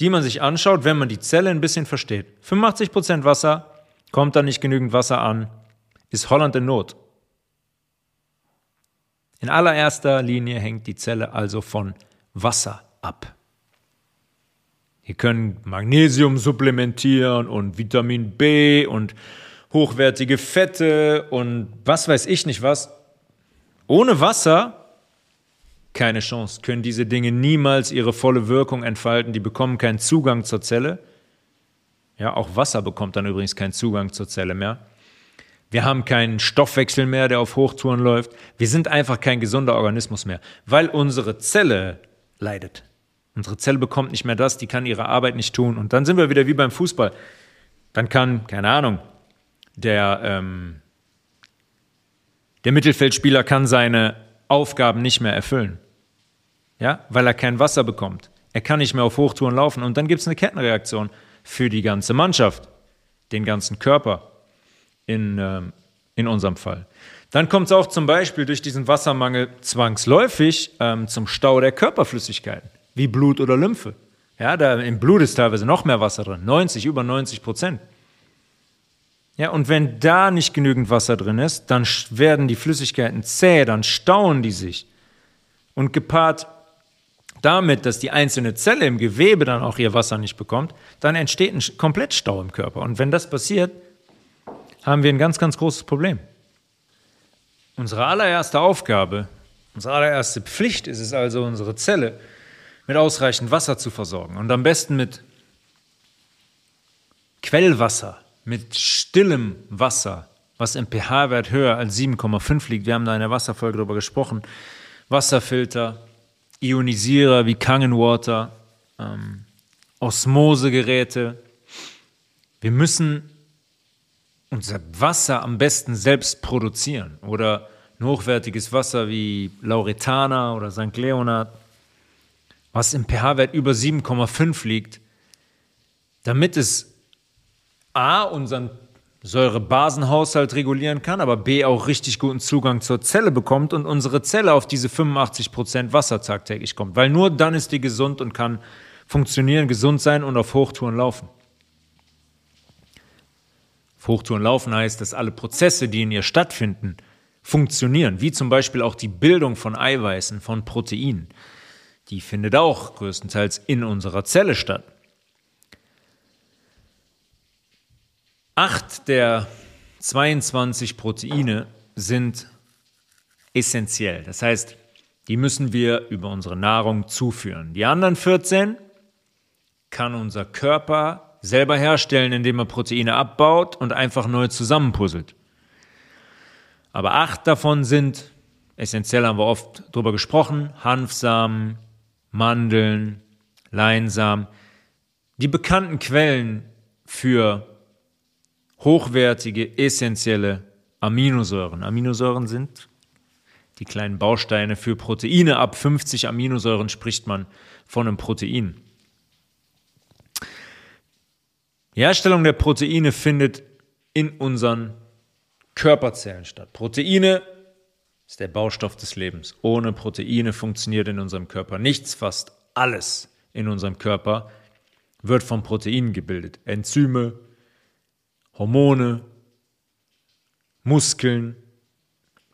die man sich anschaut, wenn man die Zelle ein bisschen versteht. 85% Wasser, kommt da nicht genügend Wasser an, ist Holland in Not. In allererster Linie hängt die Zelle also von Wasser ab. Wir können Magnesium supplementieren und Vitamin B und hochwertige Fette und was weiß ich nicht was. Ohne Wasser keine Chance, können diese Dinge niemals ihre volle Wirkung entfalten, die bekommen keinen Zugang zur Zelle. Ja, auch Wasser bekommt dann übrigens keinen Zugang zur Zelle mehr. Wir haben keinen Stoffwechsel mehr, der auf Hochtouren läuft. Wir sind einfach kein gesunder Organismus mehr, weil unsere Zelle leidet. Unsere Zelle bekommt nicht mehr das, die kann ihre Arbeit nicht tun. Und dann sind wir wieder wie beim Fußball. Dann kann, keine Ahnung, der, ähm, der Mittelfeldspieler kann seine Aufgaben nicht mehr erfüllen. Ja, weil er kein Wasser bekommt. Er kann nicht mehr auf Hochtouren laufen und dann gibt es eine Kettenreaktion für die ganze Mannschaft, den ganzen Körper in, äh, in unserem Fall. Dann kommt es auch zum Beispiel durch diesen Wassermangel zwangsläufig ähm, zum Stau der Körperflüssigkeiten, wie Blut oder Lymphe. Ja, da im Blut ist teilweise noch mehr Wasser drin, 90, über 90 Prozent. Ja, und wenn da nicht genügend Wasser drin ist, dann werden die Flüssigkeiten zäh, dann stauen die sich. Und gepaart damit, dass die einzelne Zelle im Gewebe dann auch ihr Wasser nicht bekommt, dann entsteht ein Komplettstau im Körper. Und wenn das passiert, haben wir ein ganz, ganz großes Problem. Unsere allererste Aufgabe, unsere allererste Pflicht ist es also, unsere Zelle mit ausreichend Wasser zu versorgen. Und am besten mit Quellwasser, mit stillem Wasser, was im pH-Wert höher als 7,5 liegt. Wir haben da in der Wasserfolge darüber gesprochen. Wasserfilter, Ionisierer wie Kangenwater, ähm, Osmosegeräte. Wir müssen unser Wasser am besten selbst produzieren oder hochwertiges Wasser wie Lauretana oder St. Leonard, was im pH-Wert über 7,5 liegt, damit es A, unseren Säurebasenhaushalt regulieren kann, aber B auch richtig guten Zugang zur Zelle bekommt und unsere Zelle auf diese 85% Wasser tagtäglich kommt. Weil nur dann ist die gesund und kann funktionieren, gesund sein und auf Hochtouren laufen. Auf Hochtouren laufen heißt, dass alle Prozesse, die in ihr stattfinden, funktionieren, wie zum Beispiel auch die Bildung von Eiweißen, von Proteinen. Die findet auch größtenteils in unserer Zelle statt. Acht der 22 Proteine sind essentiell. Das heißt, die müssen wir über unsere Nahrung zuführen. Die anderen 14 kann unser Körper selber herstellen, indem er Proteine abbaut und einfach neu zusammenpuzzelt. Aber acht davon sind, essentiell haben wir oft drüber gesprochen, Hanfsamen, Mandeln, Leinsamen, die bekannten Quellen für hochwertige, essentielle Aminosäuren. Aminosäuren sind die kleinen Bausteine für Proteine. Ab 50 Aminosäuren spricht man von einem Protein. Die Herstellung der Proteine findet in unseren Körperzellen statt. Proteine ist der Baustoff des Lebens. Ohne Proteine funktioniert in unserem Körper nichts. Fast alles in unserem Körper wird von Proteinen gebildet. Enzyme, Hormone, Muskeln,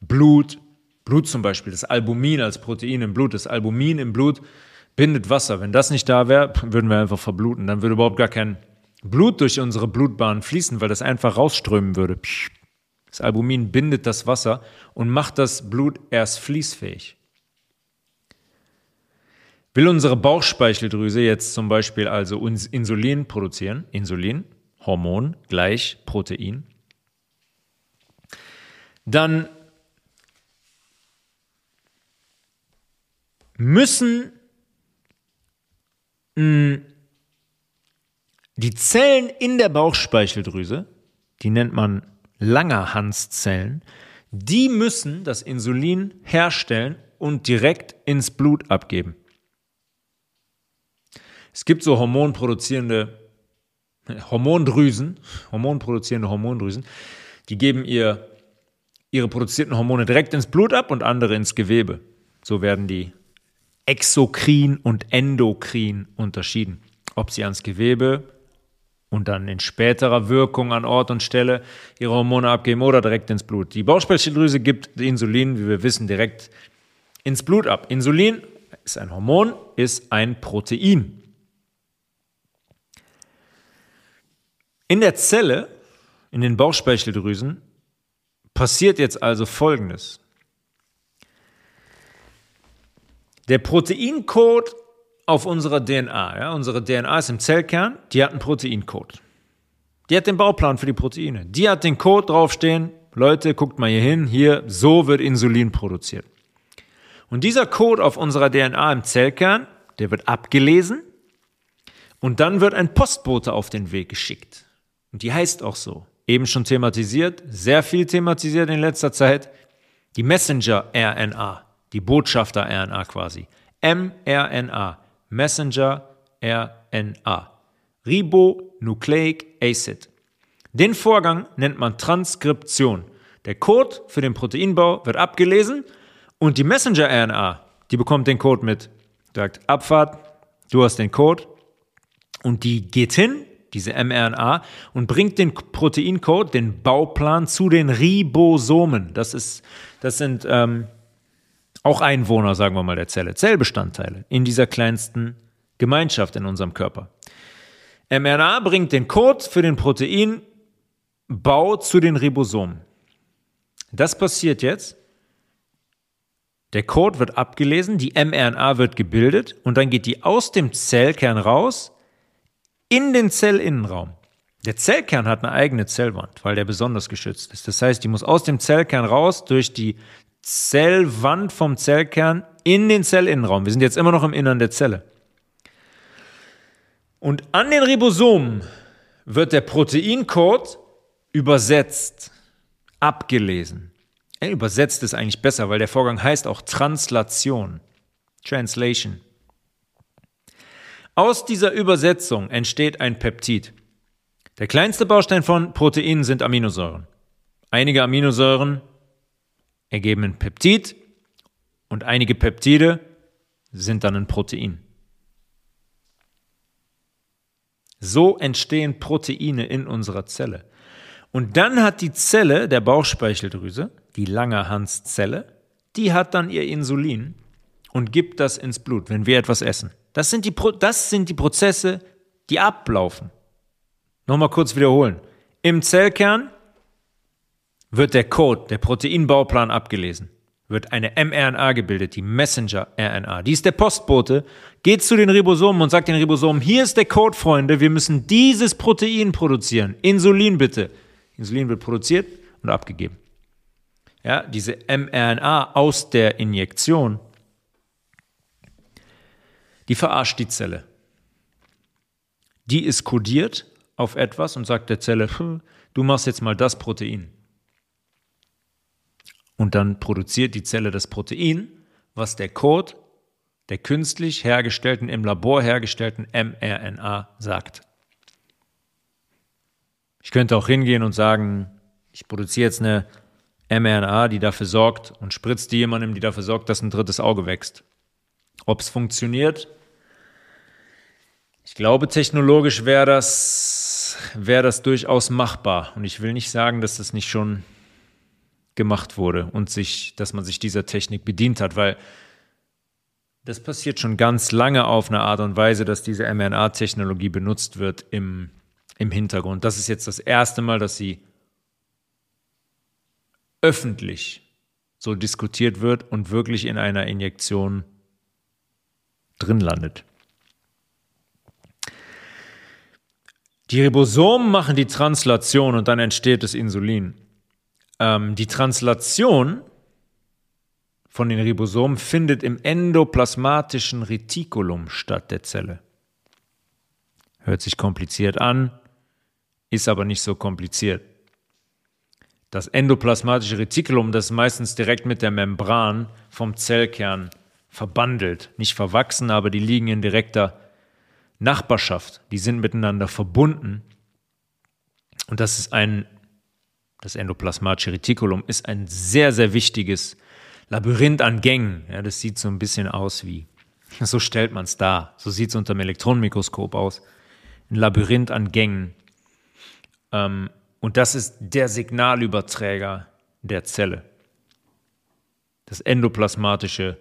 Blut, Blut zum Beispiel, das Albumin als Protein im Blut, das Albumin im Blut bindet Wasser. Wenn das nicht da wäre, würden wir einfach verbluten. Dann würde überhaupt gar kein Blut durch unsere Blutbahn fließen, weil das einfach rausströmen würde. Das Albumin bindet das Wasser und macht das Blut erst fließfähig. Will unsere Bauchspeicheldrüse jetzt zum Beispiel also Insulin produzieren, Insulin, Hormon gleich Protein, dann müssen mh, die Zellen in der Bauchspeicheldrüse, die nennt man Langerhanszellen, die müssen das Insulin herstellen und direkt ins Blut abgeben. Es gibt so hormonproduzierende Hormondrüsen, hormonproduzierende Hormondrüsen, die geben ihr, ihre produzierten Hormone direkt ins Blut ab und andere ins Gewebe. So werden die exokrin und endokrin unterschieden. Ob sie ans Gewebe und dann in späterer Wirkung an Ort und Stelle ihre Hormone abgeben oder direkt ins Blut. Die Bauchspeicheldrüse gibt Insulin, wie wir wissen, direkt ins Blut ab. Insulin ist ein Hormon, ist ein Protein. In der Zelle, in den Bauchspeicheldrüsen, passiert jetzt also Folgendes. Der Proteincode auf unserer DNA, ja, unsere DNA ist im Zellkern, die hat einen Proteincode. Die hat den Bauplan für die Proteine. Die hat den Code draufstehen, Leute, guckt mal hier hin, hier, so wird Insulin produziert. Und dieser Code auf unserer DNA im Zellkern, der wird abgelesen und dann wird ein Postbote auf den Weg geschickt. Und die heißt auch so. Eben schon thematisiert, sehr viel thematisiert in letzter Zeit. Die Messenger-RNA, die Botschafter-RNA quasi. mRNA, Messenger-RNA. Ribonucleic Acid. Den Vorgang nennt man Transkription. Der Code für den Proteinbau wird abgelesen und die Messenger-RNA, die bekommt den Code mit. Sagt Abfahrt, du hast den Code und die geht hin diese mRNA, und bringt den Proteincode, den Bauplan zu den Ribosomen. Das, ist, das sind ähm, auch Einwohner, sagen wir mal, der Zelle, Zellbestandteile in dieser kleinsten Gemeinschaft in unserem Körper. mRNA bringt den Code für den Proteinbau zu den Ribosomen. Das passiert jetzt. Der Code wird abgelesen, die mRNA wird gebildet und dann geht die aus dem Zellkern raus in den Zellinnenraum. Der Zellkern hat eine eigene Zellwand, weil der besonders geschützt ist. Das heißt, die muss aus dem Zellkern raus durch die Zellwand vom Zellkern in den Zellinnenraum. Wir sind jetzt immer noch im Innern der Zelle. Und an den Ribosomen wird der Proteincode übersetzt, abgelesen. Er übersetzt es eigentlich besser, weil der Vorgang heißt auch Translation. Translation. Aus dieser Übersetzung entsteht ein Peptid. Der kleinste Baustein von Proteinen sind Aminosäuren. Einige Aminosäuren ergeben ein Peptid und einige Peptide sind dann ein Protein. So entstehen Proteine in unserer Zelle. Und dann hat die Zelle der Bauchspeicheldrüse, die Langerhanszelle, die hat dann ihr Insulin und gibt das ins Blut, wenn wir etwas essen. Das sind die, Pro das sind die Prozesse, die ablaufen. Nochmal kurz wiederholen. Im Zellkern wird der Code, der Proteinbauplan abgelesen. Wird eine mRNA gebildet, die Messenger-RNA. Die ist der Postbote, geht zu den Ribosomen und sagt den Ribosomen, hier ist der Code, Freunde, wir müssen dieses Protein produzieren. Insulin bitte. Insulin wird produziert und abgegeben. Ja, diese mRNA aus der Injektion die verarscht die Zelle. Die ist kodiert auf etwas und sagt der Zelle, du machst jetzt mal das Protein. Und dann produziert die Zelle das Protein, was der Code der künstlich hergestellten, im Labor hergestellten mRNA sagt. Ich könnte auch hingehen und sagen, ich produziere jetzt eine mRNA, die dafür sorgt und spritzt die jemandem, die dafür sorgt, dass ein drittes Auge wächst. Ob es funktioniert, ich glaube, technologisch wäre das, wäre das durchaus machbar. Und ich will nicht sagen, dass das nicht schon gemacht wurde und sich, dass man sich dieser Technik bedient hat, weil das passiert schon ganz lange auf eine Art und Weise, dass diese mRNA-Technologie benutzt wird im, im Hintergrund. Das ist jetzt das erste Mal, dass sie öffentlich so diskutiert wird und wirklich in einer Injektion drin landet. Die Ribosomen machen die Translation und dann entsteht das Insulin. Ähm, die Translation von den Ribosomen findet im endoplasmatischen Retikulum statt der Zelle. Hört sich kompliziert an, ist aber nicht so kompliziert. Das endoplasmatische Retikulum, das ist meistens direkt mit der Membran vom Zellkern verbandelt. Nicht verwachsen, aber die liegen in direkter Nachbarschaft, die sind miteinander verbunden. Und das ist ein, das endoplasmatische Retikulum ist ein sehr, sehr wichtiges Labyrinth an Gängen. Ja, das sieht so ein bisschen aus wie, so stellt man es dar. So sieht es unter dem Elektronenmikroskop aus. Ein Labyrinth an Gängen. Ähm, und das ist der Signalüberträger der Zelle. Das endoplasmatische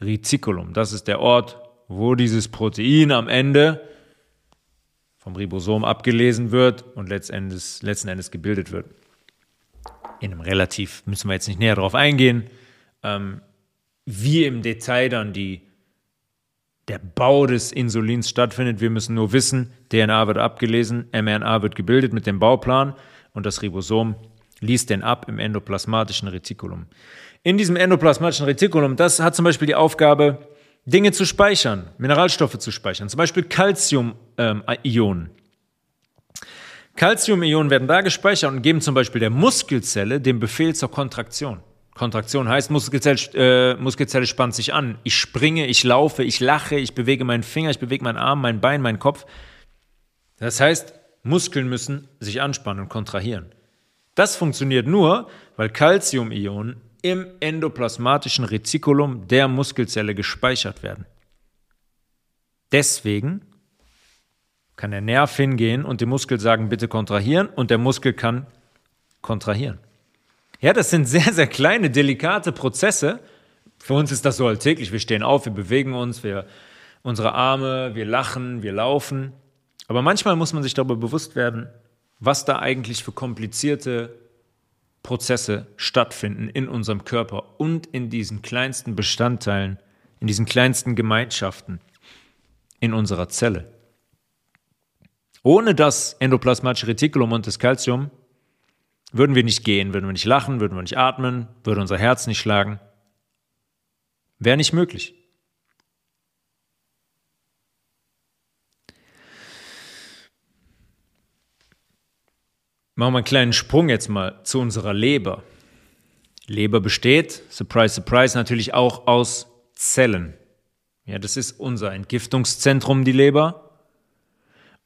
Retikulum. Das ist der Ort, wo dieses Protein am Ende vom Ribosom abgelesen wird und letztendlich, letzten Endes gebildet wird. In einem relativ, müssen wir jetzt nicht näher darauf eingehen, ähm, wie im Detail dann die, der Bau des Insulins stattfindet. Wir müssen nur wissen, DNA wird abgelesen, mRNA wird gebildet mit dem Bauplan und das Ribosom liest den ab im endoplasmatischen Retikulum. In diesem endoplasmatischen Retikulum, das hat zum Beispiel die Aufgabe, Dinge zu speichern, Mineralstoffe zu speichern, zum Beispiel Calcium-Ionen. Ähm, Calcium-Ionen werden da gespeichert und geben zum Beispiel der Muskelzelle den Befehl zur Kontraktion. Kontraktion heißt, Muskelzelle, äh, Muskelzelle spannt sich an. Ich springe, ich laufe, ich lache, ich bewege meinen Finger, ich bewege meinen Arm, mein Bein, meinen Kopf. Das heißt, Muskeln müssen sich anspannen und kontrahieren. Das funktioniert nur, weil Calcium-Ionen im endoplasmatischen Retikulum der Muskelzelle gespeichert werden. Deswegen kann der Nerv hingehen und dem Muskel sagen, bitte kontrahieren und der Muskel kann kontrahieren. Ja, das sind sehr, sehr kleine, delikate Prozesse. Für uns ist das so alltäglich. Wir stehen auf, wir bewegen uns, wir, unsere Arme, wir lachen, wir laufen. Aber manchmal muss man sich darüber bewusst werden, was da eigentlich für komplizierte Prozesse stattfinden in unserem Körper und in diesen kleinsten Bestandteilen, in diesen kleinsten Gemeinschaften in unserer Zelle. Ohne das endoplasmatische Retikulum und das Calcium würden wir nicht gehen, würden wir nicht lachen, würden wir nicht atmen, würde unser Herz nicht schlagen. Wäre nicht möglich. Machen wir einen kleinen Sprung jetzt mal zu unserer Leber. Leber besteht, surprise, surprise, natürlich auch aus Zellen. Ja, das ist unser Entgiftungszentrum, die Leber.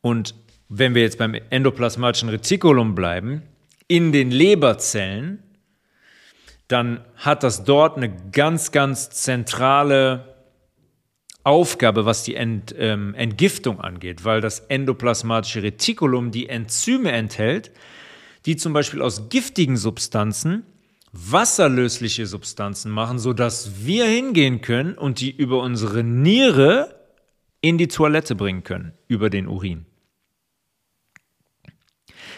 Und wenn wir jetzt beim endoplasmatischen Retikulum bleiben, in den Leberzellen, dann hat das dort eine ganz, ganz zentrale Aufgabe, was die Ent, ähm, Entgiftung angeht, weil das endoplasmatische Retikulum die Enzyme enthält, die zum Beispiel aus giftigen Substanzen wasserlösliche Substanzen machen, sodass wir hingehen können und die über unsere Niere in die Toilette bringen können, über den Urin.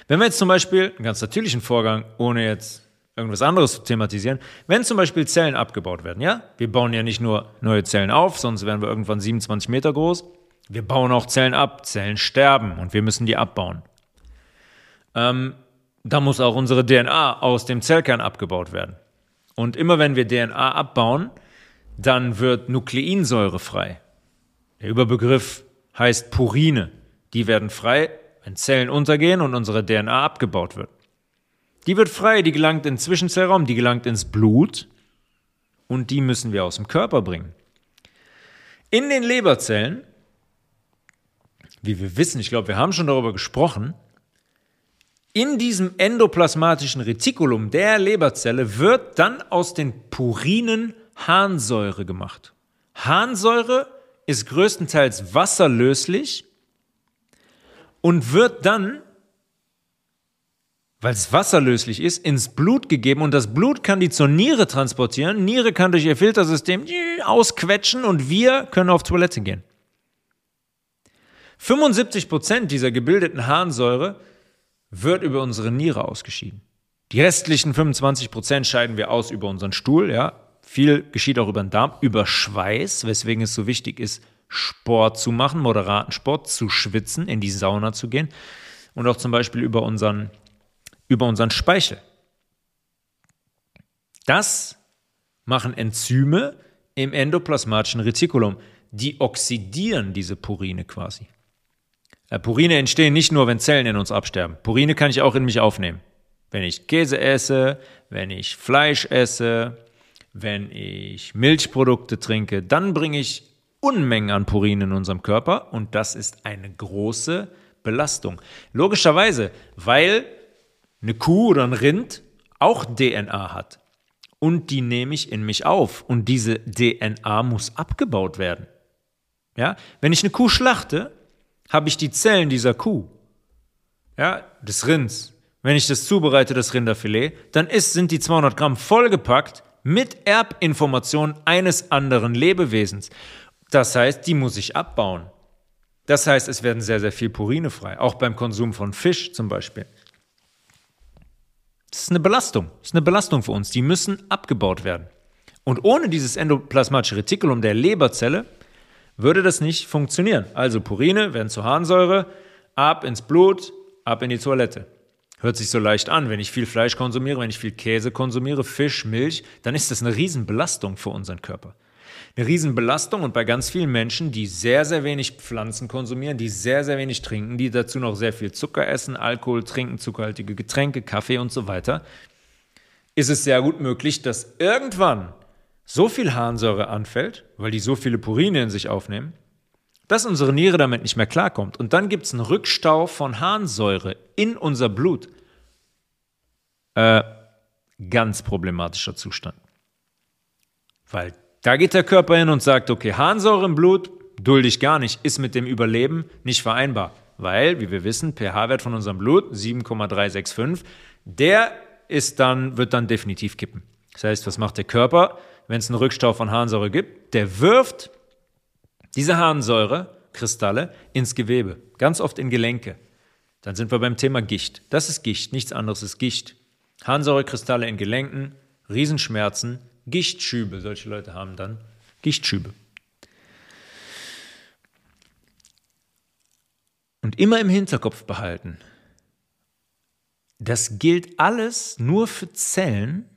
Wenn wir jetzt zum Beispiel, einen ganz natürlichen Vorgang, ohne jetzt irgendwas anderes zu thematisieren, wenn zum Beispiel Zellen abgebaut werden, ja, wir bauen ja nicht nur neue Zellen auf, sonst werden wir irgendwann 27 Meter groß, wir bauen auch Zellen ab, Zellen sterben und wir müssen die abbauen. Ähm, da muss auch unsere DNA aus dem Zellkern abgebaut werden. Und immer wenn wir DNA abbauen, dann wird Nukleinsäure frei. Der Überbegriff heißt Purine. Die werden frei wenn Zellen untergehen und unsere DNA abgebaut wird. Die wird frei, die gelangt in den Zwischenzellraum, die gelangt ins Blut und die müssen wir aus dem Körper bringen. In den Leberzellen, wie wir wissen, ich glaube, wir haben schon darüber gesprochen, in diesem endoplasmatischen Retikulum der Leberzelle wird dann aus den Purinen Harnsäure gemacht. Harnsäure ist größtenteils wasserlöslich und wird dann, weil es wasserlöslich ist, ins Blut gegeben und das Blut kann die zur Niere transportieren. Niere kann durch ihr Filtersystem ausquetschen und wir können auf Toilette gehen. 75 Prozent dieser gebildeten Harnsäure wird über unsere Niere ausgeschieden. Die restlichen 25 Prozent scheiden wir aus über unseren Stuhl, ja. Viel geschieht auch über den Darm, über Schweiß, weswegen es so wichtig ist, Sport zu machen, moderaten Sport, zu schwitzen, in die Sauna zu gehen und auch zum Beispiel über unseren, über unseren Speichel. Das machen Enzyme im endoplasmatischen Retikulum. Die oxidieren diese Purine quasi. Äh, Purine entstehen nicht nur, wenn Zellen in uns absterben. Purine kann ich auch in mich aufnehmen. Wenn ich Käse esse, wenn ich Fleisch esse, wenn ich Milchprodukte trinke, dann bringe ich Unmengen an Purin in unserem Körper und das ist eine große Belastung. Logischerweise, weil eine Kuh oder ein Rind auch DNA hat und die nehme ich in mich auf und diese DNA muss abgebaut werden. Ja, wenn ich eine Kuh schlachte, habe ich die Zellen dieser Kuh, ja, des Rinds. Wenn ich das zubereite, das Rinderfilet, dann ist, sind die 200 Gramm vollgepackt mit Erbinformationen eines anderen Lebewesens. Das heißt, die muss ich abbauen. Das heißt, es werden sehr, sehr viel Purine frei, auch beim Konsum von Fisch zum Beispiel. Das ist eine Belastung. Das ist eine Belastung für uns. Die müssen abgebaut werden. Und ohne dieses endoplasmatische Retikulum der Leberzelle würde das nicht funktionieren. Also Purine werden zu Harnsäure, ab ins Blut, ab in die Toilette. Hört sich so leicht an, wenn ich viel Fleisch konsumiere, wenn ich viel Käse konsumiere, Fisch, Milch, dann ist das eine Riesenbelastung für unseren Körper eine Riesenbelastung und bei ganz vielen Menschen, die sehr, sehr wenig Pflanzen konsumieren, die sehr, sehr wenig trinken, die dazu noch sehr viel Zucker essen, Alkohol trinken, zuckerhaltige Getränke, Kaffee und so weiter, ist es sehr gut möglich, dass irgendwann so viel Harnsäure anfällt, weil die so viele Purine in sich aufnehmen, dass unsere Niere damit nicht mehr klarkommt. Und dann gibt es einen Rückstau von Harnsäure in unser Blut. Äh, ganz problematischer Zustand. Weil da geht der Körper hin und sagt, okay, Harnsäure im Blut, dulde ich gar nicht, ist mit dem Überleben nicht vereinbar. weil, wie wir wissen, pH-Wert von unserem Blut 7,365, der ist dann, wird dann definitiv kippen. Das heißt, was macht der Körper, wenn es einen Rückstau von Harnsäure gibt? Der wirft diese Harnsäurekristalle ins Gewebe, ganz oft in Gelenke. Dann sind wir beim Thema Gicht. Das ist Gicht, nichts anderes ist Gicht. Harnsäurekristalle in Gelenken, Riesenschmerzen, Gichtschübe. Solche Leute haben dann Gichtschübe. Und immer im Hinterkopf behalten, das gilt alles nur für Zellen,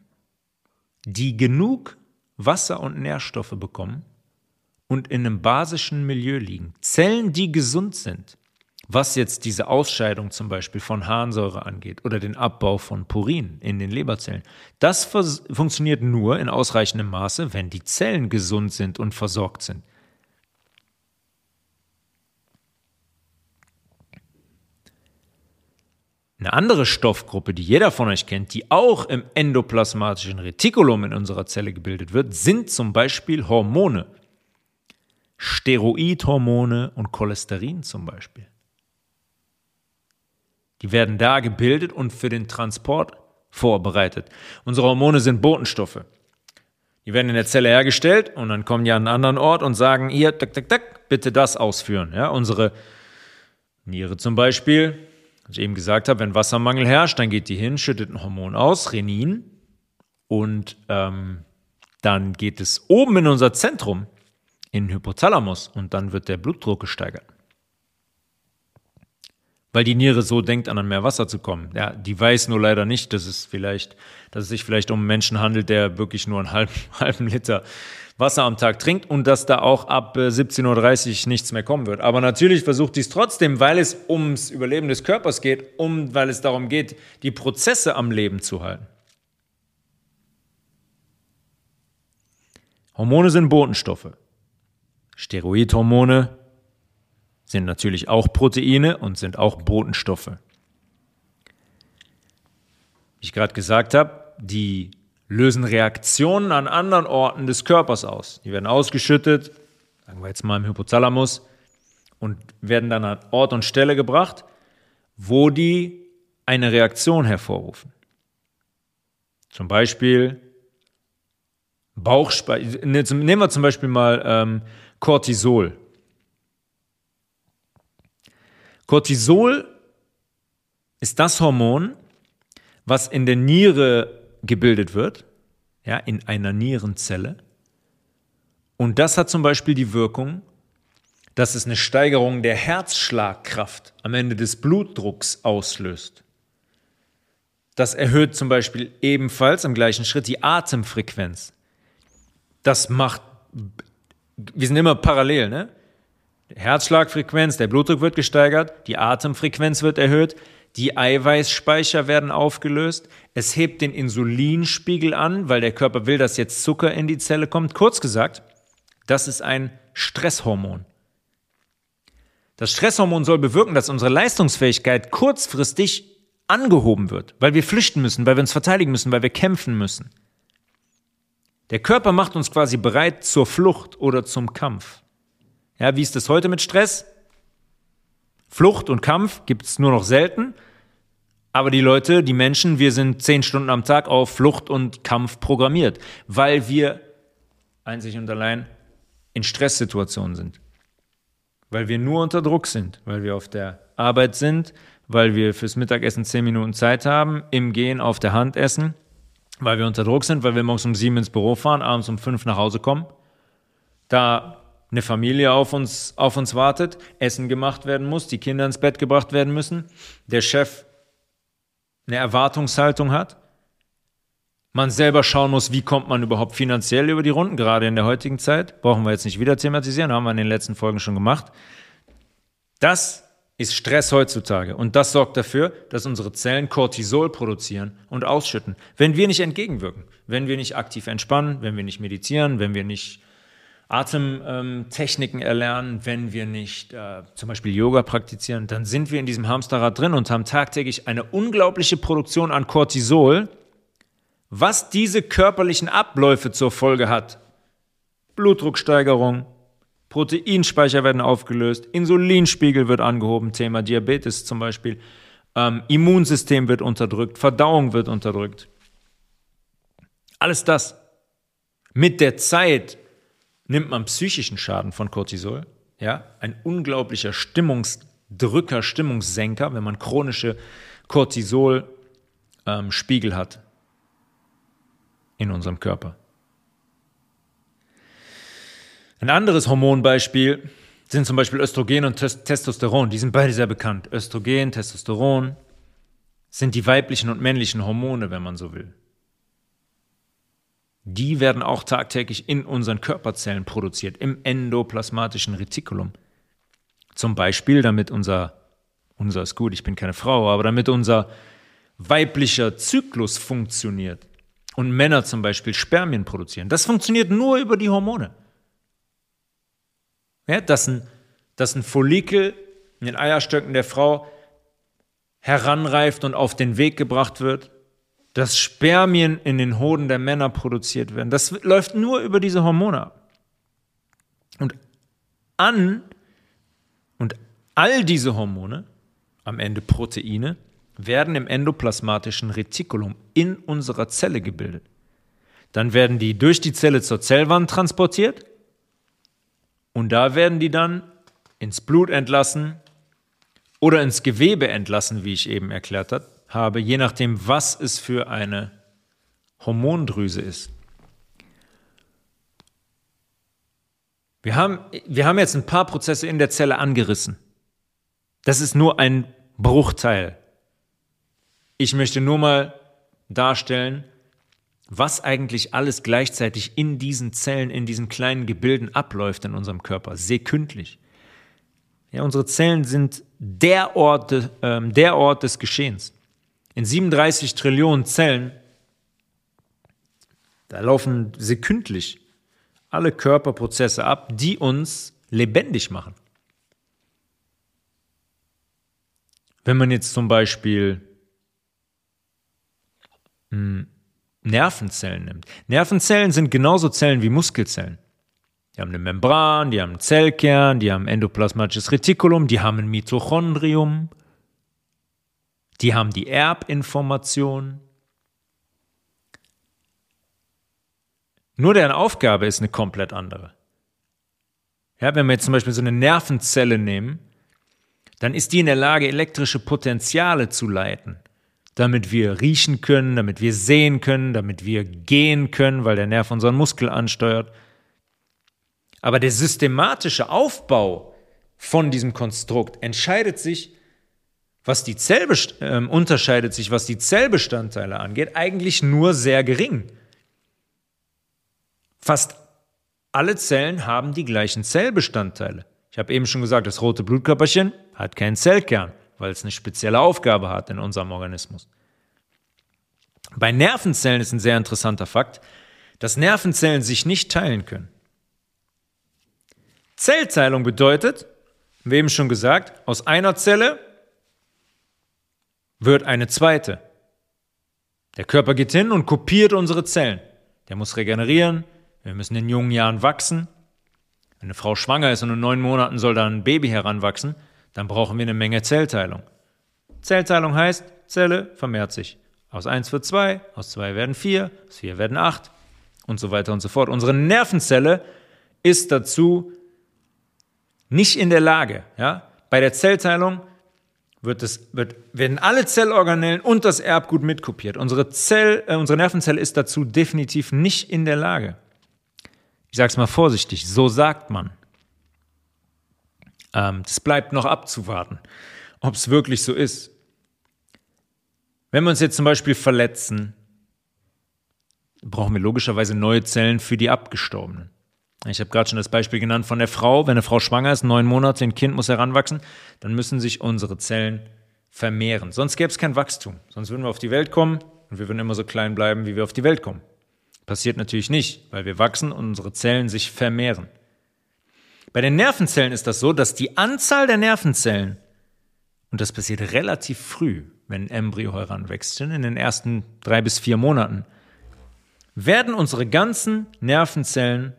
die genug Wasser und Nährstoffe bekommen und in einem basischen Milieu liegen. Zellen, die gesund sind, was jetzt diese Ausscheidung zum Beispiel von Harnsäure angeht oder den Abbau von Purin in den Leberzellen. Das funktioniert nur in ausreichendem Maße, wenn die Zellen gesund sind und versorgt sind. Eine andere Stoffgruppe, die jeder von euch kennt, die auch im endoplasmatischen Retikulum in unserer Zelle gebildet wird, sind zum Beispiel Hormone. Steroidhormone und Cholesterin zum Beispiel. Die werden da gebildet und für den Transport vorbereitet. Unsere Hormone sind Botenstoffe. Die werden in der Zelle hergestellt und dann kommen die an einen anderen Ort und sagen, hier, tak, tak, tak, bitte das ausführen. Ja, unsere Niere zum Beispiel was ich eben gesagt habe, wenn Wassermangel herrscht, dann geht die hin, schüttet ein Hormon aus, Renin, und ähm, dann geht es oben in unser Zentrum, in den Hypothalamus, und dann wird der Blutdruck gesteigert. Weil die Niere so denkt, an mehr Wasser zu kommen. Ja, die weiß nur leider nicht, dass es vielleicht, dass es sich vielleicht um einen Menschen handelt, der wirklich nur einen halben, halben Liter Wasser am Tag trinkt und dass da auch ab 17.30 Uhr nichts mehr kommen wird. Aber natürlich versucht dies trotzdem, weil es ums Überleben des Körpers geht, um, weil es darum geht, die Prozesse am Leben zu halten. Hormone sind Botenstoffe. Steroidhormone sind natürlich auch Proteine und sind auch Botenstoffe. Wie ich gerade gesagt habe, die lösen Reaktionen an anderen Orten des Körpers aus. Die werden ausgeschüttet, sagen wir jetzt mal im Hypothalamus, und werden dann an Ort und Stelle gebracht, wo die eine Reaktion hervorrufen. Zum Beispiel Bauchspeichel. Ne, nehmen wir zum Beispiel mal ähm, Cortisol. Cortisol ist das Hormon, was in der Niere gebildet wird, ja, in einer Nierenzelle. Und das hat zum Beispiel die Wirkung, dass es eine Steigerung der Herzschlagkraft am Ende des Blutdrucks auslöst. Das erhöht zum Beispiel ebenfalls im gleichen Schritt die Atemfrequenz. Das macht, wir sind immer parallel, ne? Herzschlagfrequenz, der Blutdruck wird gesteigert, die Atemfrequenz wird erhöht, die Eiweißspeicher werden aufgelöst. Es hebt den Insulinspiegel an, weil der Körper will, dass jetzt Zucker in die Zelle kommt. Kurz gesagt, das ist ein Stresshormon. Das Stresshormon soll bewirken, dass unsere Leistungsfähigkeit kurzfristig angehoben wird, weil wir flüchten müssen, weil wir uns verteidigen müssen, weil wir kämpfen müssen. Der Körper macht uns quasi bereit zur Flucht oder zum Kampf. Ja, wie ist das heute mit Stress? Flucht und Kampf gibt es nur noch selten. Aber die Leute, die Menschen, wir sind zehn Stunden am Tag auf Flucht und Kampf programmiert, weil wir einzig und allein in Stresssituationen sind. Weil wir nur unter Druck sind, weil wir auf der Arbeit sind, weil wir fürs Mittagessen zehn Minuten Zeit haben, im Gehen auf der Hand essen, weil wir unter Druck sind, weil wir morgens um sieben ins Büro fahren, abends um fünf nach Hause kommen. Da eine Familie auf uns, auf uns wartet, Essen gemacht werden muss, die Kinder ins Bett gebracht werden müssen, der Chef eine Erwartungshaltung hat, man selber schauen muss, wie kommt man überhaupt finanziell über die Runden, gerade in der heutigen Zeit, brauchen wir jetzt nicht wieder thematisieren, haben wir in den letzten Folgen schon gemacht. Das ist Stress heutzutage und das sorgt dafür, dass unsere Zellen Cortisol produzieren und ausschütten, wenn wir nicht entgegenwirken, wenn wir nicht aktiv entspannen, wenn wir nicht meditieren, wenn wir nicht Atemtechniken erlernen, wenn wir nicht äh, zum Beispiel Yoga praktizieren, dann sind wir in diesem Hamsterrad drin und haben tagtäglich eine unglaubliche Produktion an Cortisol, was diese körperlichen Abläufe zur Folge hat. Blutdrucksteigerung, Proteinspeicher werden aufgelöst, Insulinspiegel wird angehoben, Thema Diabetes zum Beispiel, ähm, Immunsystem wird unterdrückt, Verdauung wird unterdrückt. Alles das. Mit der Zeit nimmt man psychischen Schaden von Cortisol, ja, ein unglaublicher Stimmungsdrücker, Stimmungssenker, wenn man chronische Cortisol-Spiegel ähm, hat in unserem Körper. Ein anderes Hormonbeispiel sind zum Beispiel Östrogen und Testosteron. Die sind beide sehr bekannt. Östrogen, Testosteron sind die weiblichen und männlichen Hormone, wenn man so will. Die werden auch tagtäglich in unseren Körperzellen produziert, im endoplasmatischen Retikulum. Zum Beispiel, damit unser, unser ist gut, ich bin keine Frau, aber damit unser weiblicher Zyklus funktioniert und Männer zum Beispiel Spermien produzieren. Das funktioniert nur über die Hormone. Ja, dass, ein, dass ein Follikel in den Eierstöcken der Frau heranreift und auf den Weg gebracht wird, dass Spermien in den Hoden der Männer produziert werden. Das läuft nur über diese Hormone ab. Und an und all diese Hormone, am Ende Proteine, werden im endoplasmatischen Retikulum in unserer Zelle gebildet. Dann werden die durch die Zelle zur Zellwand transportiert und da werden die dann ins Blut entlassen oder ins Gewebe entlassen, wie ich eben erklärt habe, je nachdem, was es für eine Hormondrüse ist. Wir haben, wir haben jetzt ein paar Prozesse in der Zelle angerissen. Das ist nur ein Bruchteil. Ich möchte nur mal darstellen, was eigentlich alles gleichzeitig in diesen Zellen, in diesen kleinen Gebilden abläuft in unserem Körper, sekündlich. Ja, unsere Zellen sind der Ort, äh, der Ort des Geschehens. In 37 Trillionen Zellen, da laufen sekündlich alle Körperprozesse ab, die uns lebendig machen. Wenn man jetzt zum Beispiel hm, Nervenzellen nimmt. Nervenzellen sind genauso Zellen wie Muskelzellen. Die haben eine Membran, die haben einen Zellkern, die haben endoplasmatisches Retikulum, die haben ein Mitochondrium, die haben die Erbinformation. Nur deren Aufgabe ist eine komplett andere. Ja, wenn wir jetzt zum Beispiel so eine Nervenzelle nehmen, dann ist die in der Lage, elektrische Potenziale zu leiten damit wir riechen können, damit wir sehen können, damit wir gehen können, weil der Nerv unseren Muskel ansteuert. Aber der systematische Aufbau von diesem Konstrukt entscheidet sich, was die Zellbest äh, unterscheidet sich, was die Zellbestandteile angeht, eigentlich nur sehr gering. Fast alle Zellen haben die gleichen Zellbestandteile. Ich habe eben schon gesagt, das rote Blutkörperchen hat keinen Zellkern weil es eine spezielle Aufgabe hat in unserem Organismus. Bei Nervenzellen ist ein sehr interessanter Fakt, dass Nervenzellen sich nicht teilen können. Zellteilung bedeutet, wie eben schon gesagt, aus einer Zelle wird eine zweite. Der Körper geht hin und kopiert unsere Zellen. Der muss regenerieren, wir müssen in jungen Jahren wachsen. Wenn eine Frau schwanger ist und in neun Monaten soll dann ein Baby heranwachsen, dann brauchen wir eine Menge Zellteilung. Zellteilung heißt, Zelle vermehrt sich. Aus 1 wird 2, aus 2 werden 4, aus 4 werden 8 und so weiter und so fort. Unsere Nervenzelle ist dazu nicht in der Lage. Ja? Bei der Zellteilung wird es, wird, werden alle Zellorganellen und das Erbgut mitkopiert. Unsere, Zell, äh, unsere Nervenzelle ist dazu definitiv nicht in der Lage. Ich sage es mal vorsichtig, so sagt man. Ähm, das bleibt noch abzuwarten, ob es wirklich so ist. Wenn wir uns jetzt zum Beispiel verletzen, brauchen wir logischerweise neue Zellen für die Abgestorbenen. Ich habe gerade schon das Beispiel genannt von der Frau. Wenn eine Frau schwanger ist, neun Monate, ein Kind muss heranwachsen, dann müssen sich unsere Zellen vermehren. Sonst gäbe es kein Wachstum. Sonst würden wir auf die Welt kommen und wir würden immer so klein bleiben, wie wir auf die Welt kommen. Passiert natürlich nicht, weil wir wachsen und unsere Zellen sich vermehren. Bei den Nervenzellen ist das so, dass die Anzahl der Nervenzellen, und das passiert relativ früh, wenn ein Embryo heranwächst, in den ersten drei bis vier Monaten, werden unsere ganzen Nervenzellen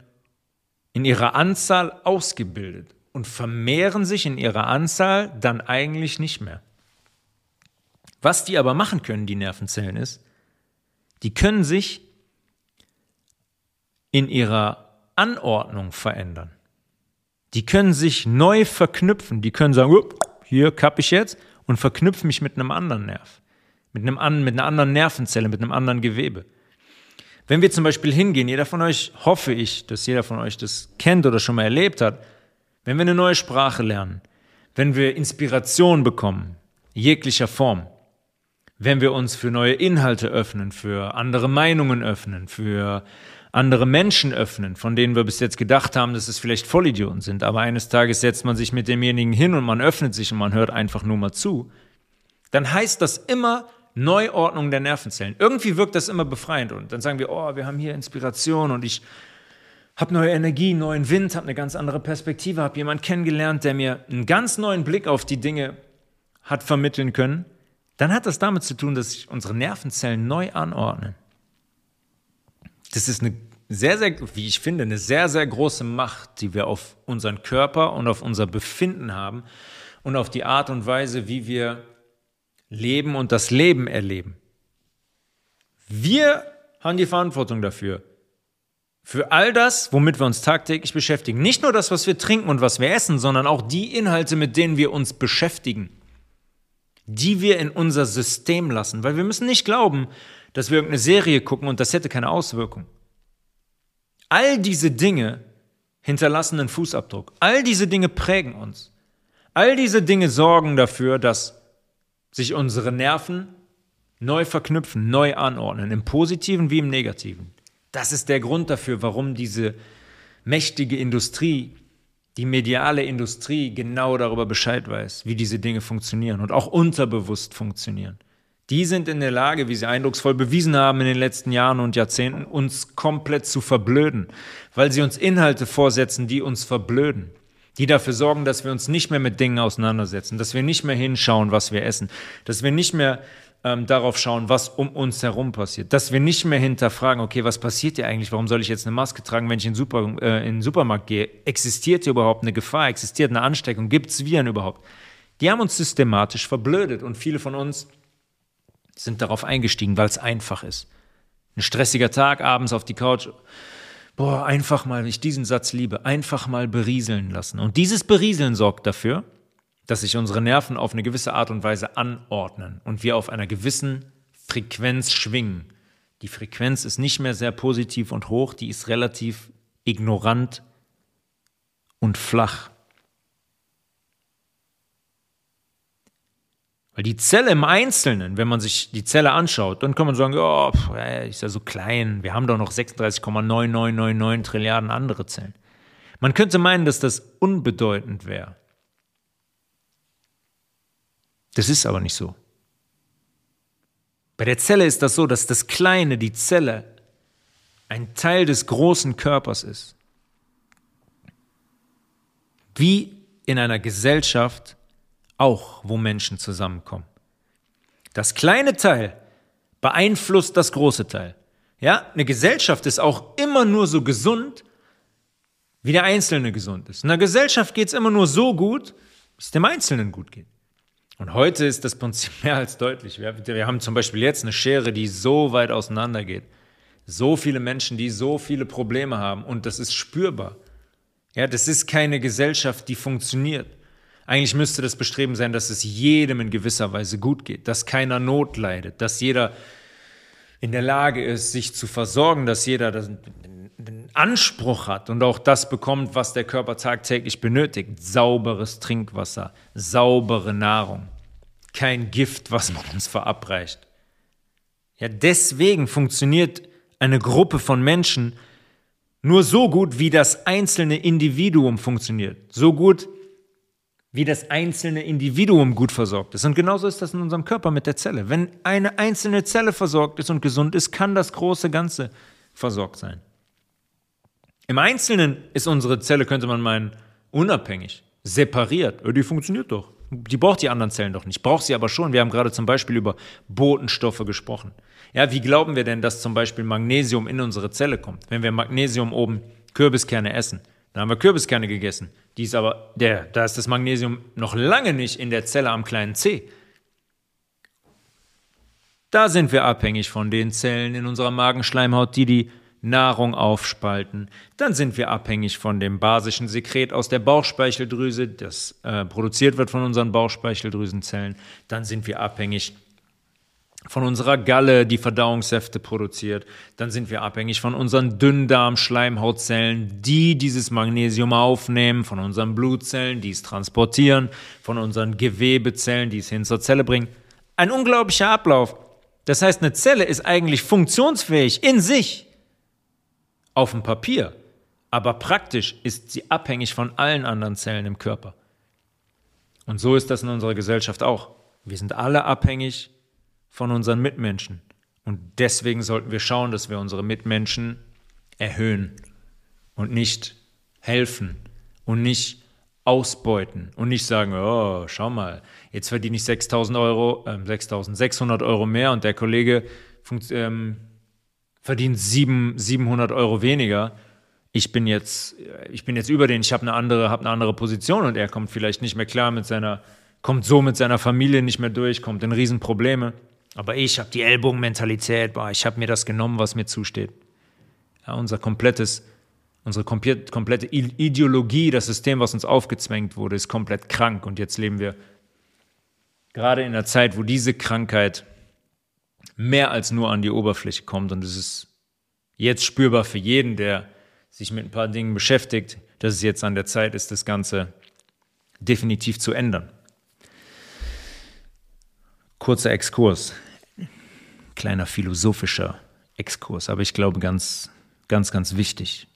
in ihrer Anzahl ausgebildet und vermehren sich in ihrer Anzahl dann eigentlich nicht mehr. Was die aber machen können, die Nervenzellen, ist, die können sich in ihrer Anordnung verändern. Die können sich neu verknüpfen. Die können sagen, hier kappe ich jetzt und verknüpfe mich mit einem anderen Nerv, mit, einem, mit einer anderen Nervenzelle, mit einem anderen Gewebe. Wenn wir zum Beispiel hingehen, jeder von euch, hoffe ich, dass jeder von euch das kennt oder schon mal erlebt hat, wenn wir eine neue Sprache lernen, wenn wir Inspiration bekommen, jeglicher Form, wenn wir uns für neue Inhalte öffnen, für andere Meinungen öffnen, für andere Menschen öffnen, von denen wir bis jetzt gedacht haben, dass es vielleicht Vollidioten sind, aber eines Tages setzt man sich mit demjenigen hin und man öffnet sich und man hört einfach nur mal zu, dann heißt das immer Neuordnung der Nervenzellen. Irgendwie wirkt das immer befreiend und dann sagen wir, oh, wir haben hier Inspiration und ich habe neue Energie, neuen Wind, habe eine ganz andere Perspektive, habe jemanden kennengelernt, der mir einen ganz neuen Blick auf die Dinge hat vermitteln können, dann hat das damit zu tun, dass sich unsere Nervenzellen neu anordnen. Das ist eine sehr, sehr, wie ich finde, eine sehr, sehr große Macht, die wir auf unseren Körper und auf unser Befinden haben und auf die Art und Weise, wie wir leben und das Leben erleben. Wir haben die Verantwortung dafür. Für all das, womit wir uns tagtäglich beschäftigen. Nicht nur das, was wir trinken und was wir essen, sondern auch die Inhalte, mit denen wir uns beschäftigen. Die wir in unser System lassen. Weil wir müssen nicht glauben, dass wir irgendeine Serie gucken und das hätte keine Auswirkung. All diese Dinge hinterlassen einen Fußabdruck. All diese Dinge prägen uns. All diese Dinge sorgen dafür, dass sich unsere Nerven neu verknüpfen, neu anordnen, im positiven wie im negativen. Das ist der Grund dafür, warum diese mächtige Industrie, die mediale Industrie genau darüber Bescheid weiß, wie diese Dinge funktionieren und auch unterbewusst funktionieren. Die sind in der Lage, wie sie eindrucksvoll bewiesen haben in den letzten Jahren und Jahrzehnten, uns komplett zu verblöden, weil sie uns Inhalte vorsetzen, die uns verblöden, die dafür sorgen, dass wir uns nicht mehr mit Dingen auseinandersetzen, dass wir nicht mehr hinschauen, was wir essen, dass wir nicht mehr ähm, darauf schauen, was um uns herum passiert, dass wir nicht mehr hinterfragen, okay, was passiert hier eigentlich, warum soll ich jetzt eine Maske tragen, wenn ich in, Super, äh, in den Supermarkt gehe, existiert hier überhaupt eine Gefahr, existiert eine Ansteckung, gibt es Viren überhaupt? Die haben uns systematisch verblödet und viele von uns sind darauf eingestiegen, weil es einfach ist. Ein stressiger Tag, abends auf die Couch. Boah, einfach mal, ich diesen Satz liebe, einfach mal berieseln lassen. Und dieses Berieseln sorgt dafür, dass sich unsere Nerven auf eine gewisse Art und Weise anordnen und wir auf einer gewissen Frequenz schwingen. Die Frequenz ist nicht mehr sehr positiv und hoch, die ist relativ ignorant und flach. Weil die Zelle im Einzelnen, wenn man sich die Zelle anschaut, dann kann man sagen, ja, pff, ist ja so klein, wir haben doch noch 36,9999 Trilliarden andere Zellen. Man könnte meinen, dass das unbedeutend wäre. Das ist aber nicht so. Bei der Zelle ist das so, dass das Kleine, die Zelle, ein Teil des großen Körpers ist. Wie in einer Gesellschaft auch, wo Menschen zusammenkommen. Das kleine Teil beeinflusst das große Teil. Ja, eine Gesellschaft ist auch immer nur so gesund, wie der Einzelne gesund ist. In einer Gesellschaft geht es immer nur so gut, wie es dem Einzelnen gut geht. Und heute ist das Prinzip mehr als deutlich. Wir, haben zum Beispiel jetzt eine Schere, die so weit auseinander geht. So viele Menschen, die so viele Probleme haben. Und das ist spürbar. Ja, das ist keine Gesellschaft, die funktioniert. Eigentlich müsste das Bestreben sein, dass es jedem in gewisser Weise gut geht, dass keiner Not leidet, dass jeder in der Lage ist, sich zu versorgen, dass jeder den Anspruch hat und auch das bekommt, was der Körper tagtäglich benötigt. Sauberes Trinkwasser, saubere Nahrung, kein Gift, was man uns verabreicht. Ja, deswegen funktioniert eine Gruppe von Menschen nur so gut, wie das einzelne Individuum funktioniert. So gut, wie das einzelne Individuum gut versorgt ist. Und genauso ist das in unserem Körper mit der Zelle. Wenn eine einzelne Zelle versorgt ist und gesund ist, kann das große Ganze versorgt sein. Im Einzelnen ist unsere Zelle, könnte man meinen, unabhängig, separiert. Die funktioniert doch. Die braucht die anderen Zellen doch nicht. Braucht sie aber schon. Wir haben gerade zum Beispiel über Botenstoffe gesprochen. Ja, wie glauben wir denn, dass zum Beispiel Magnesium in unsere Zelle kommt? Wenn wir Magnesium oben Kürbiskerne essen, Dann haben wir Kürbiskerne gegessen. Die ist aber, der, da ist das Magnesium noch lange nicht in der Zelle am kleinen C. Da sind wir abhängig von den Zellen in unserer Magenschleimhaut, die die Nahrung aufspalten. Dann sind wir abhängig von dem basischen Sekret aus der Bauchspeicheldrüse, das äh, produziert wird von unseren Bauchspeicheldrüsenzellen. Dann sind wir abhängig von unserer Galle, die Verdauungssäfte produziert. Dann sind wir abhängig von unseren Dünndarm-Schleimhautzellen, die dieses Magnesium aufnehmen, von unseren Blutzellen, die es transportieren, von unseren Gewebezellen, die es hin zur Zelle bringen. Ein unglaublicher Ablauf. Das heißt, eine Zelle ist eigentlich funktionsfähig in sich auf dem Papier, aber praktisch ist sie abhängig von allen anderen Zellen im Körper. Und so ist das in unserer Gesellschaft auch. Wir sind alle abhängig von unseren Mitmenschen. Und deswegen sollten wir schauen, dass wir unsere Mitmenschen erhöhen und nicht helfen und nicht ausbeuten und nicht sagen, oh, schau mal, jetzt verdiene ich 6.000 Euro, äh, 6.600 Euro mehr und der Kollege ähm, verdient 7, 700 Euro weniger. Ich bin jetzt, ich bin jetzt über den, ich habe eine andere, habe eine andere Position und er kommt vielleicht nicht mehr klar mit seiner, kommt so mit seiner Familie nicht mehr durch, kommt in Riesenprobleme. Aber ich habe die Ellbogenmentalität, ich habe mir das genommen, was mir zusteht. Ja, unser komplettes, unsere komplette Ideologie, das System, was uns aufgezwängt wurde, ist komplett krank. Und jetzt leben wir gerade in einer Zeit, wo diese Krankheit mehr als nur an die Oberfläche kommt. Und es ist jetzt spürbar für jeden, der sich mit ein paar Dingen beschäftigt, dass es jetzt an der Zeit ist, das Ganze definitiv zu ändern. Kurzer Exkurs, kleiner philosophischer Exkurs, aber ich glaube ganz, ganz, ganz wichtig.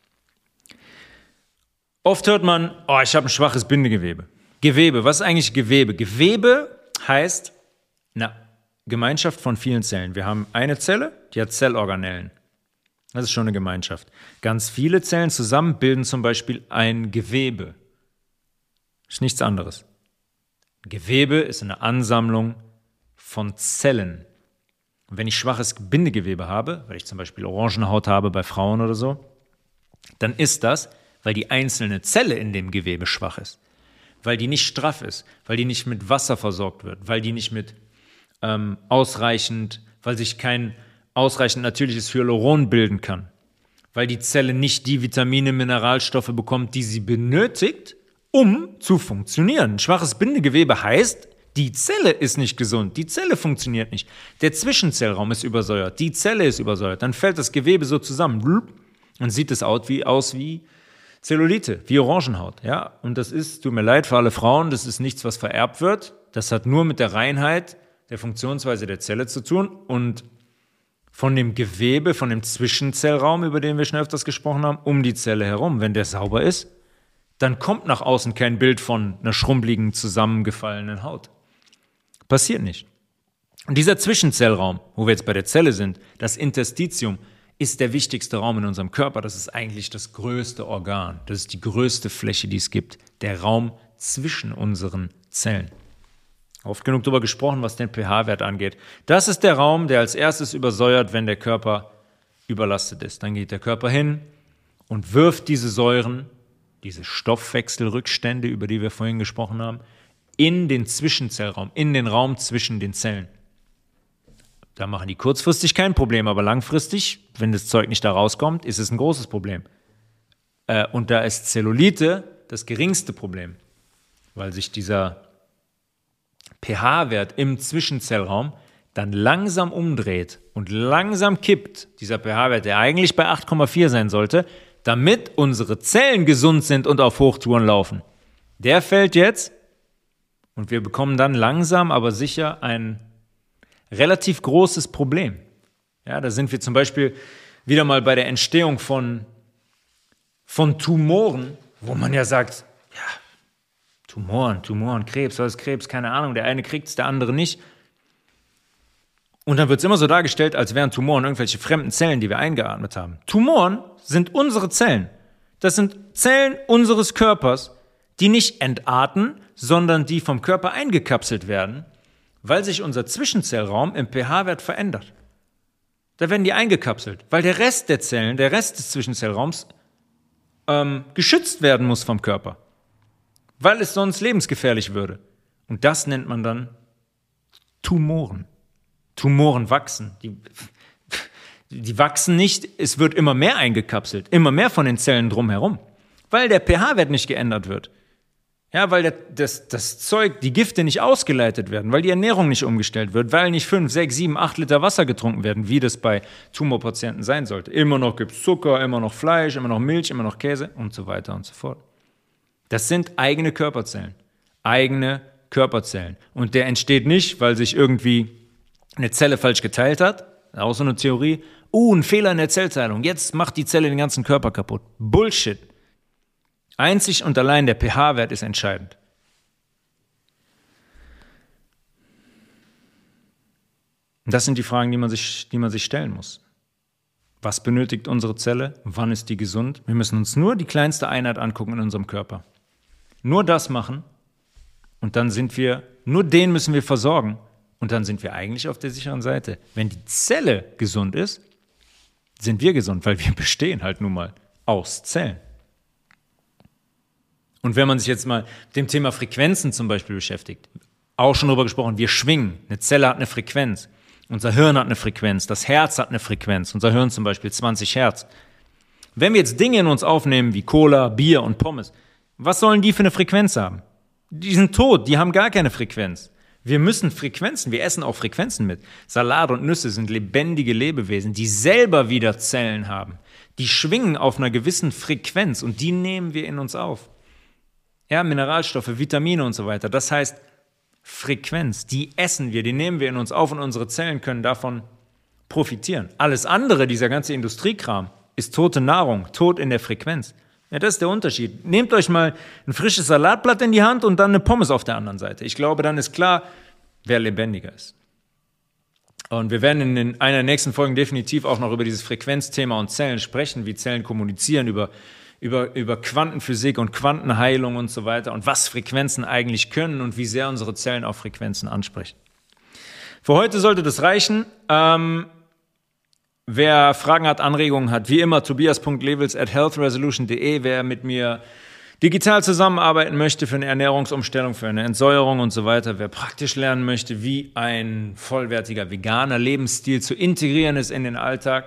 Oft hört man, oh, ich habe ein schwaches Bindegewebe. Gewebe, was ist eigentlich Gewebe? Gewebe heißt eine Gemeinschaft von vielen Zellen. Wir haben eine Zelle, die hat Zellorganellen. Das ist schon eine Gemeinschaft. Ganz viele Zellen zusammen bilden zum Beispiel ein Gewebe. Ist nichts anderes. Gewebe ist eine Ansammlung von Zellen. Wenn ich schwaches Bindegewebe habe, weil ich zum Beispiel Orangenhaut habe bei Frauen oder so, dann ist das, weil die einzelne Zelle in dem Gewebe schwach ist, weil die nicht straff ist, weil die nicht mit Wasser versorgt wird, weil die nicht mit ähm, ausreichend, weil sich kein ausreichend natürliches Hyaluron bilden kann, weil die Zelle nicht die Vitamine, Mineralstoffe bekommt, die sie benötigt, um zu funktionieren. Schwaches Bindegewebe heißt, die Zelle ist nicht gesund, die Zelle funktioniert nicht. Der Zwischenzellraum ist übersäuert, die Zelle ist übersäuert. Dann fällt das Gewebe so zusammen und sieht es aus wie, aus wie Zellulite, wie Orangenhaut. Ja? Und das ist, tut mir leid für alle Frauen, das ist nichts, was vererbt wird. Das hat nur mit der Reinheit der Funktionsweise der Zelle zu tun und von dem Gewebe, von dem Zwischenzellraum, über den wir schon öfters gesprochen haben, um die Zelle herum. Wenn der sauber ist, dann kommt nach außen kein Bild von einer schrumpeligen, zusammengefallenen Haut. Passiert nicht. Und dieser Zwischenzellraum, wo wir jetzt bei der Zelle sind, das Interstitium, ist der wichtigste Raum in unserem Körper. Das ist eigentlich das größte Organ. Das ist die größte Fläche, die es gibt. Der Raum zwischen unseren Zellen. Oft genug darüber gesprochen, was den pH-Wert angeht. Das ist der Raum, der als erstes übersäuert, wenn der Körper überlastet ist. Dann geht der Körper hin und wirft diese Säuren, diese Stoffwechselrückstände, über die wir vorhin gesprochen haben, in den Zwischenzellraum, in den Raum zwischen den Zellen. Da machen die kurzfristig kein Problem, aber langfristig, wenn das Zeug nicht da rauskommt, ist es ein großes Problem. Äh, und da ist Zellulite das geringste Problem, weil sich dieser pH-Wert im Zwischenzellraum dann langsam umdreht und langsam kippt, dieser pH-Wert, der eigentlich bei 8,4 sein sollte, damit unsere Zellen gesund sind und auf Hochtouren laufen. Der fällt jetzt und wir bekommen dann langsam, aber sicher ein relativ großes Problem. Ja, da sind wir zum Beispiel wieder mal bei der Entstehung von, von Tumoren, wo man ja sagt, ja, Tumoren, Tumoren, Krebs, was ist Krebs, keine Ahnung, der eine kriegt es, der andere nicht. Und dann wird es immer so dargestellt, als wären Tumoren irgendwelche fremden Zellen, die wir eingeatmet haben. Tumoren sind unsere Zellen. Das sind Zellen unseres Körpers, die nicht entarten, sondern die vom Körper eingekapselt werden, weil sich unser Zwischenzellraum im pH-Wert verändert. Da werden die eingekapselt, weil der Rest der Zellen, der Rest des Zwischenzellraums ähm, geschützt werden muss vom Körper, weil es sonst lebensgefährlich würde. Und das nennt man dann Tumoren. Tumoren wachsen. Die, die wachsen nicht, es wird immer mehr eingekapselt, immer mehr von den Zellen drumherum, weil der pH-Wert nicht geändert wird. Ja, weil das, das Zeug, die Gifte nicht ausgeleitet werden, weil die Ernährung nicht umgestellt wird, weil nicht 5, 6, 7, 8 Liter Wasser getrunken werden, wie das bei Tumorpatienten sein sollte. Immer noch gibt es Zucker, immer noch Fleisch, immer noch Milch, immer noch Käse und so weiter und so fort. Das sind eigene Körperzellen. Eigene Körperzellen. Und der entsteht nicht, weil sich irgendwie eine Zelle falsch geteilt hat. Auch so eine Theorie. Uh, ein Fehler in der Zellteilung. Jetzt macht die Zelle den ganzen Körper kaputt. Bullshit. Einzig und allein der pH-Wert ist entscheidend. Und das sind die Fragen, die man, sich, die man sich stellen muss. Was benötigt unsere Zelle? Wann ist die gesund? Wir müssen uns nur die kleinste Einheit angucken in unserem Körper. Nur das machen und dann sind wir, nur den müssen wir versorgen und dann sind wir eigentlich auf der sicheren Seite. Wenn die Zelle gesund ist, sind wir gesund, weil wir bestehen halt nun mal aus Zellen. Und wenn man sich jetzt mal mit dem Thema Frequenzen zum Beispiel beschäftigt, auch schon darüber gesprochen, wir schwingen. Eine Zelle hat eine Frequenz. Unser Hirn hat eine Frequenz. Das Herz hat eine Frequenz. Unser Hirn zum Beispiel 20 Hertz. Wenn wir jetzt Dinge in uns aufnehmen wie Cola, Bier und Pommes, was sollen die für eine Frequenz haben? Die sind tot, die haben gar keine Frequenz. Wir müssen Frequenzen, wir essen auch Frequenzen mit. Salat und Nüsse sind lebendige Lebewesen, die selber wieder Zellen haben. Die schwingen auf einer gewissen Frequenz und die nehmen wir in uns auf. Ja, Mineralstoffe, Vitamine und so weiter. Das heißt, Frequenz, die essen wir, die nehmen wir in uns auf und unsere Zellen können davon profitieren. Alles andere, dieser ganze Industriekram, ist tote Nahrung, tot in der Frequenz. Ja, das ist der Unterschied. Nehmt euch mal ein frisches Salatblatt in die Hand und dann eine Pommes auf der anderen Seite. Ich glaube, dann ist klar, wer lebendiger ist. Und wir werden in einer der nächsten Folgen definitiv auch noch über dieses Frequenzthema und Zellen sprechen, wie Zellen kommunizieren, über über, über Quantenphysik und Quantenheilung und so weiter und was Frequenzen eigentlich können und wie sehr unsere Zellen auf Frequenzen ansprechen. Für heute sollte das reichen. Ähm, wer Fragen hat, Anregungen hat, wie immer tobias.levels at healthresolution.de. Wer mit mir digital zusammenarbeiten möchte für eine Ernährungsumstellung, für eine Entsäuerung und so weiter, wer praktisch lernen möchte, wie ein vollwertiger veganer Lebensstil zu integrieren ist in den Alltag,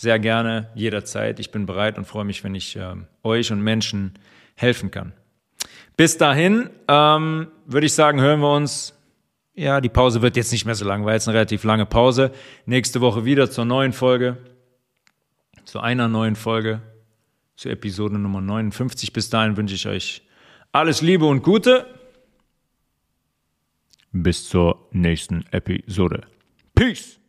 sehr gerne, jederzeit. Ich bin bereit und freue mich, wenn ich äh, euch und Menschen helfen kann. Bis dahin ähm, würde ich sagen, hören wir uns. Ja, die Pause wird jetzt nicht mehr so lang, weil jetzt eine relativ lange Pause. Nächste Woche wieder zur neuen Folge, zu einer neuen Folge, zur Episode Nummer 59. Bis dahin wünsche ich euch alles Liebe und Gute. Bis zur nächsten Episode. Peace!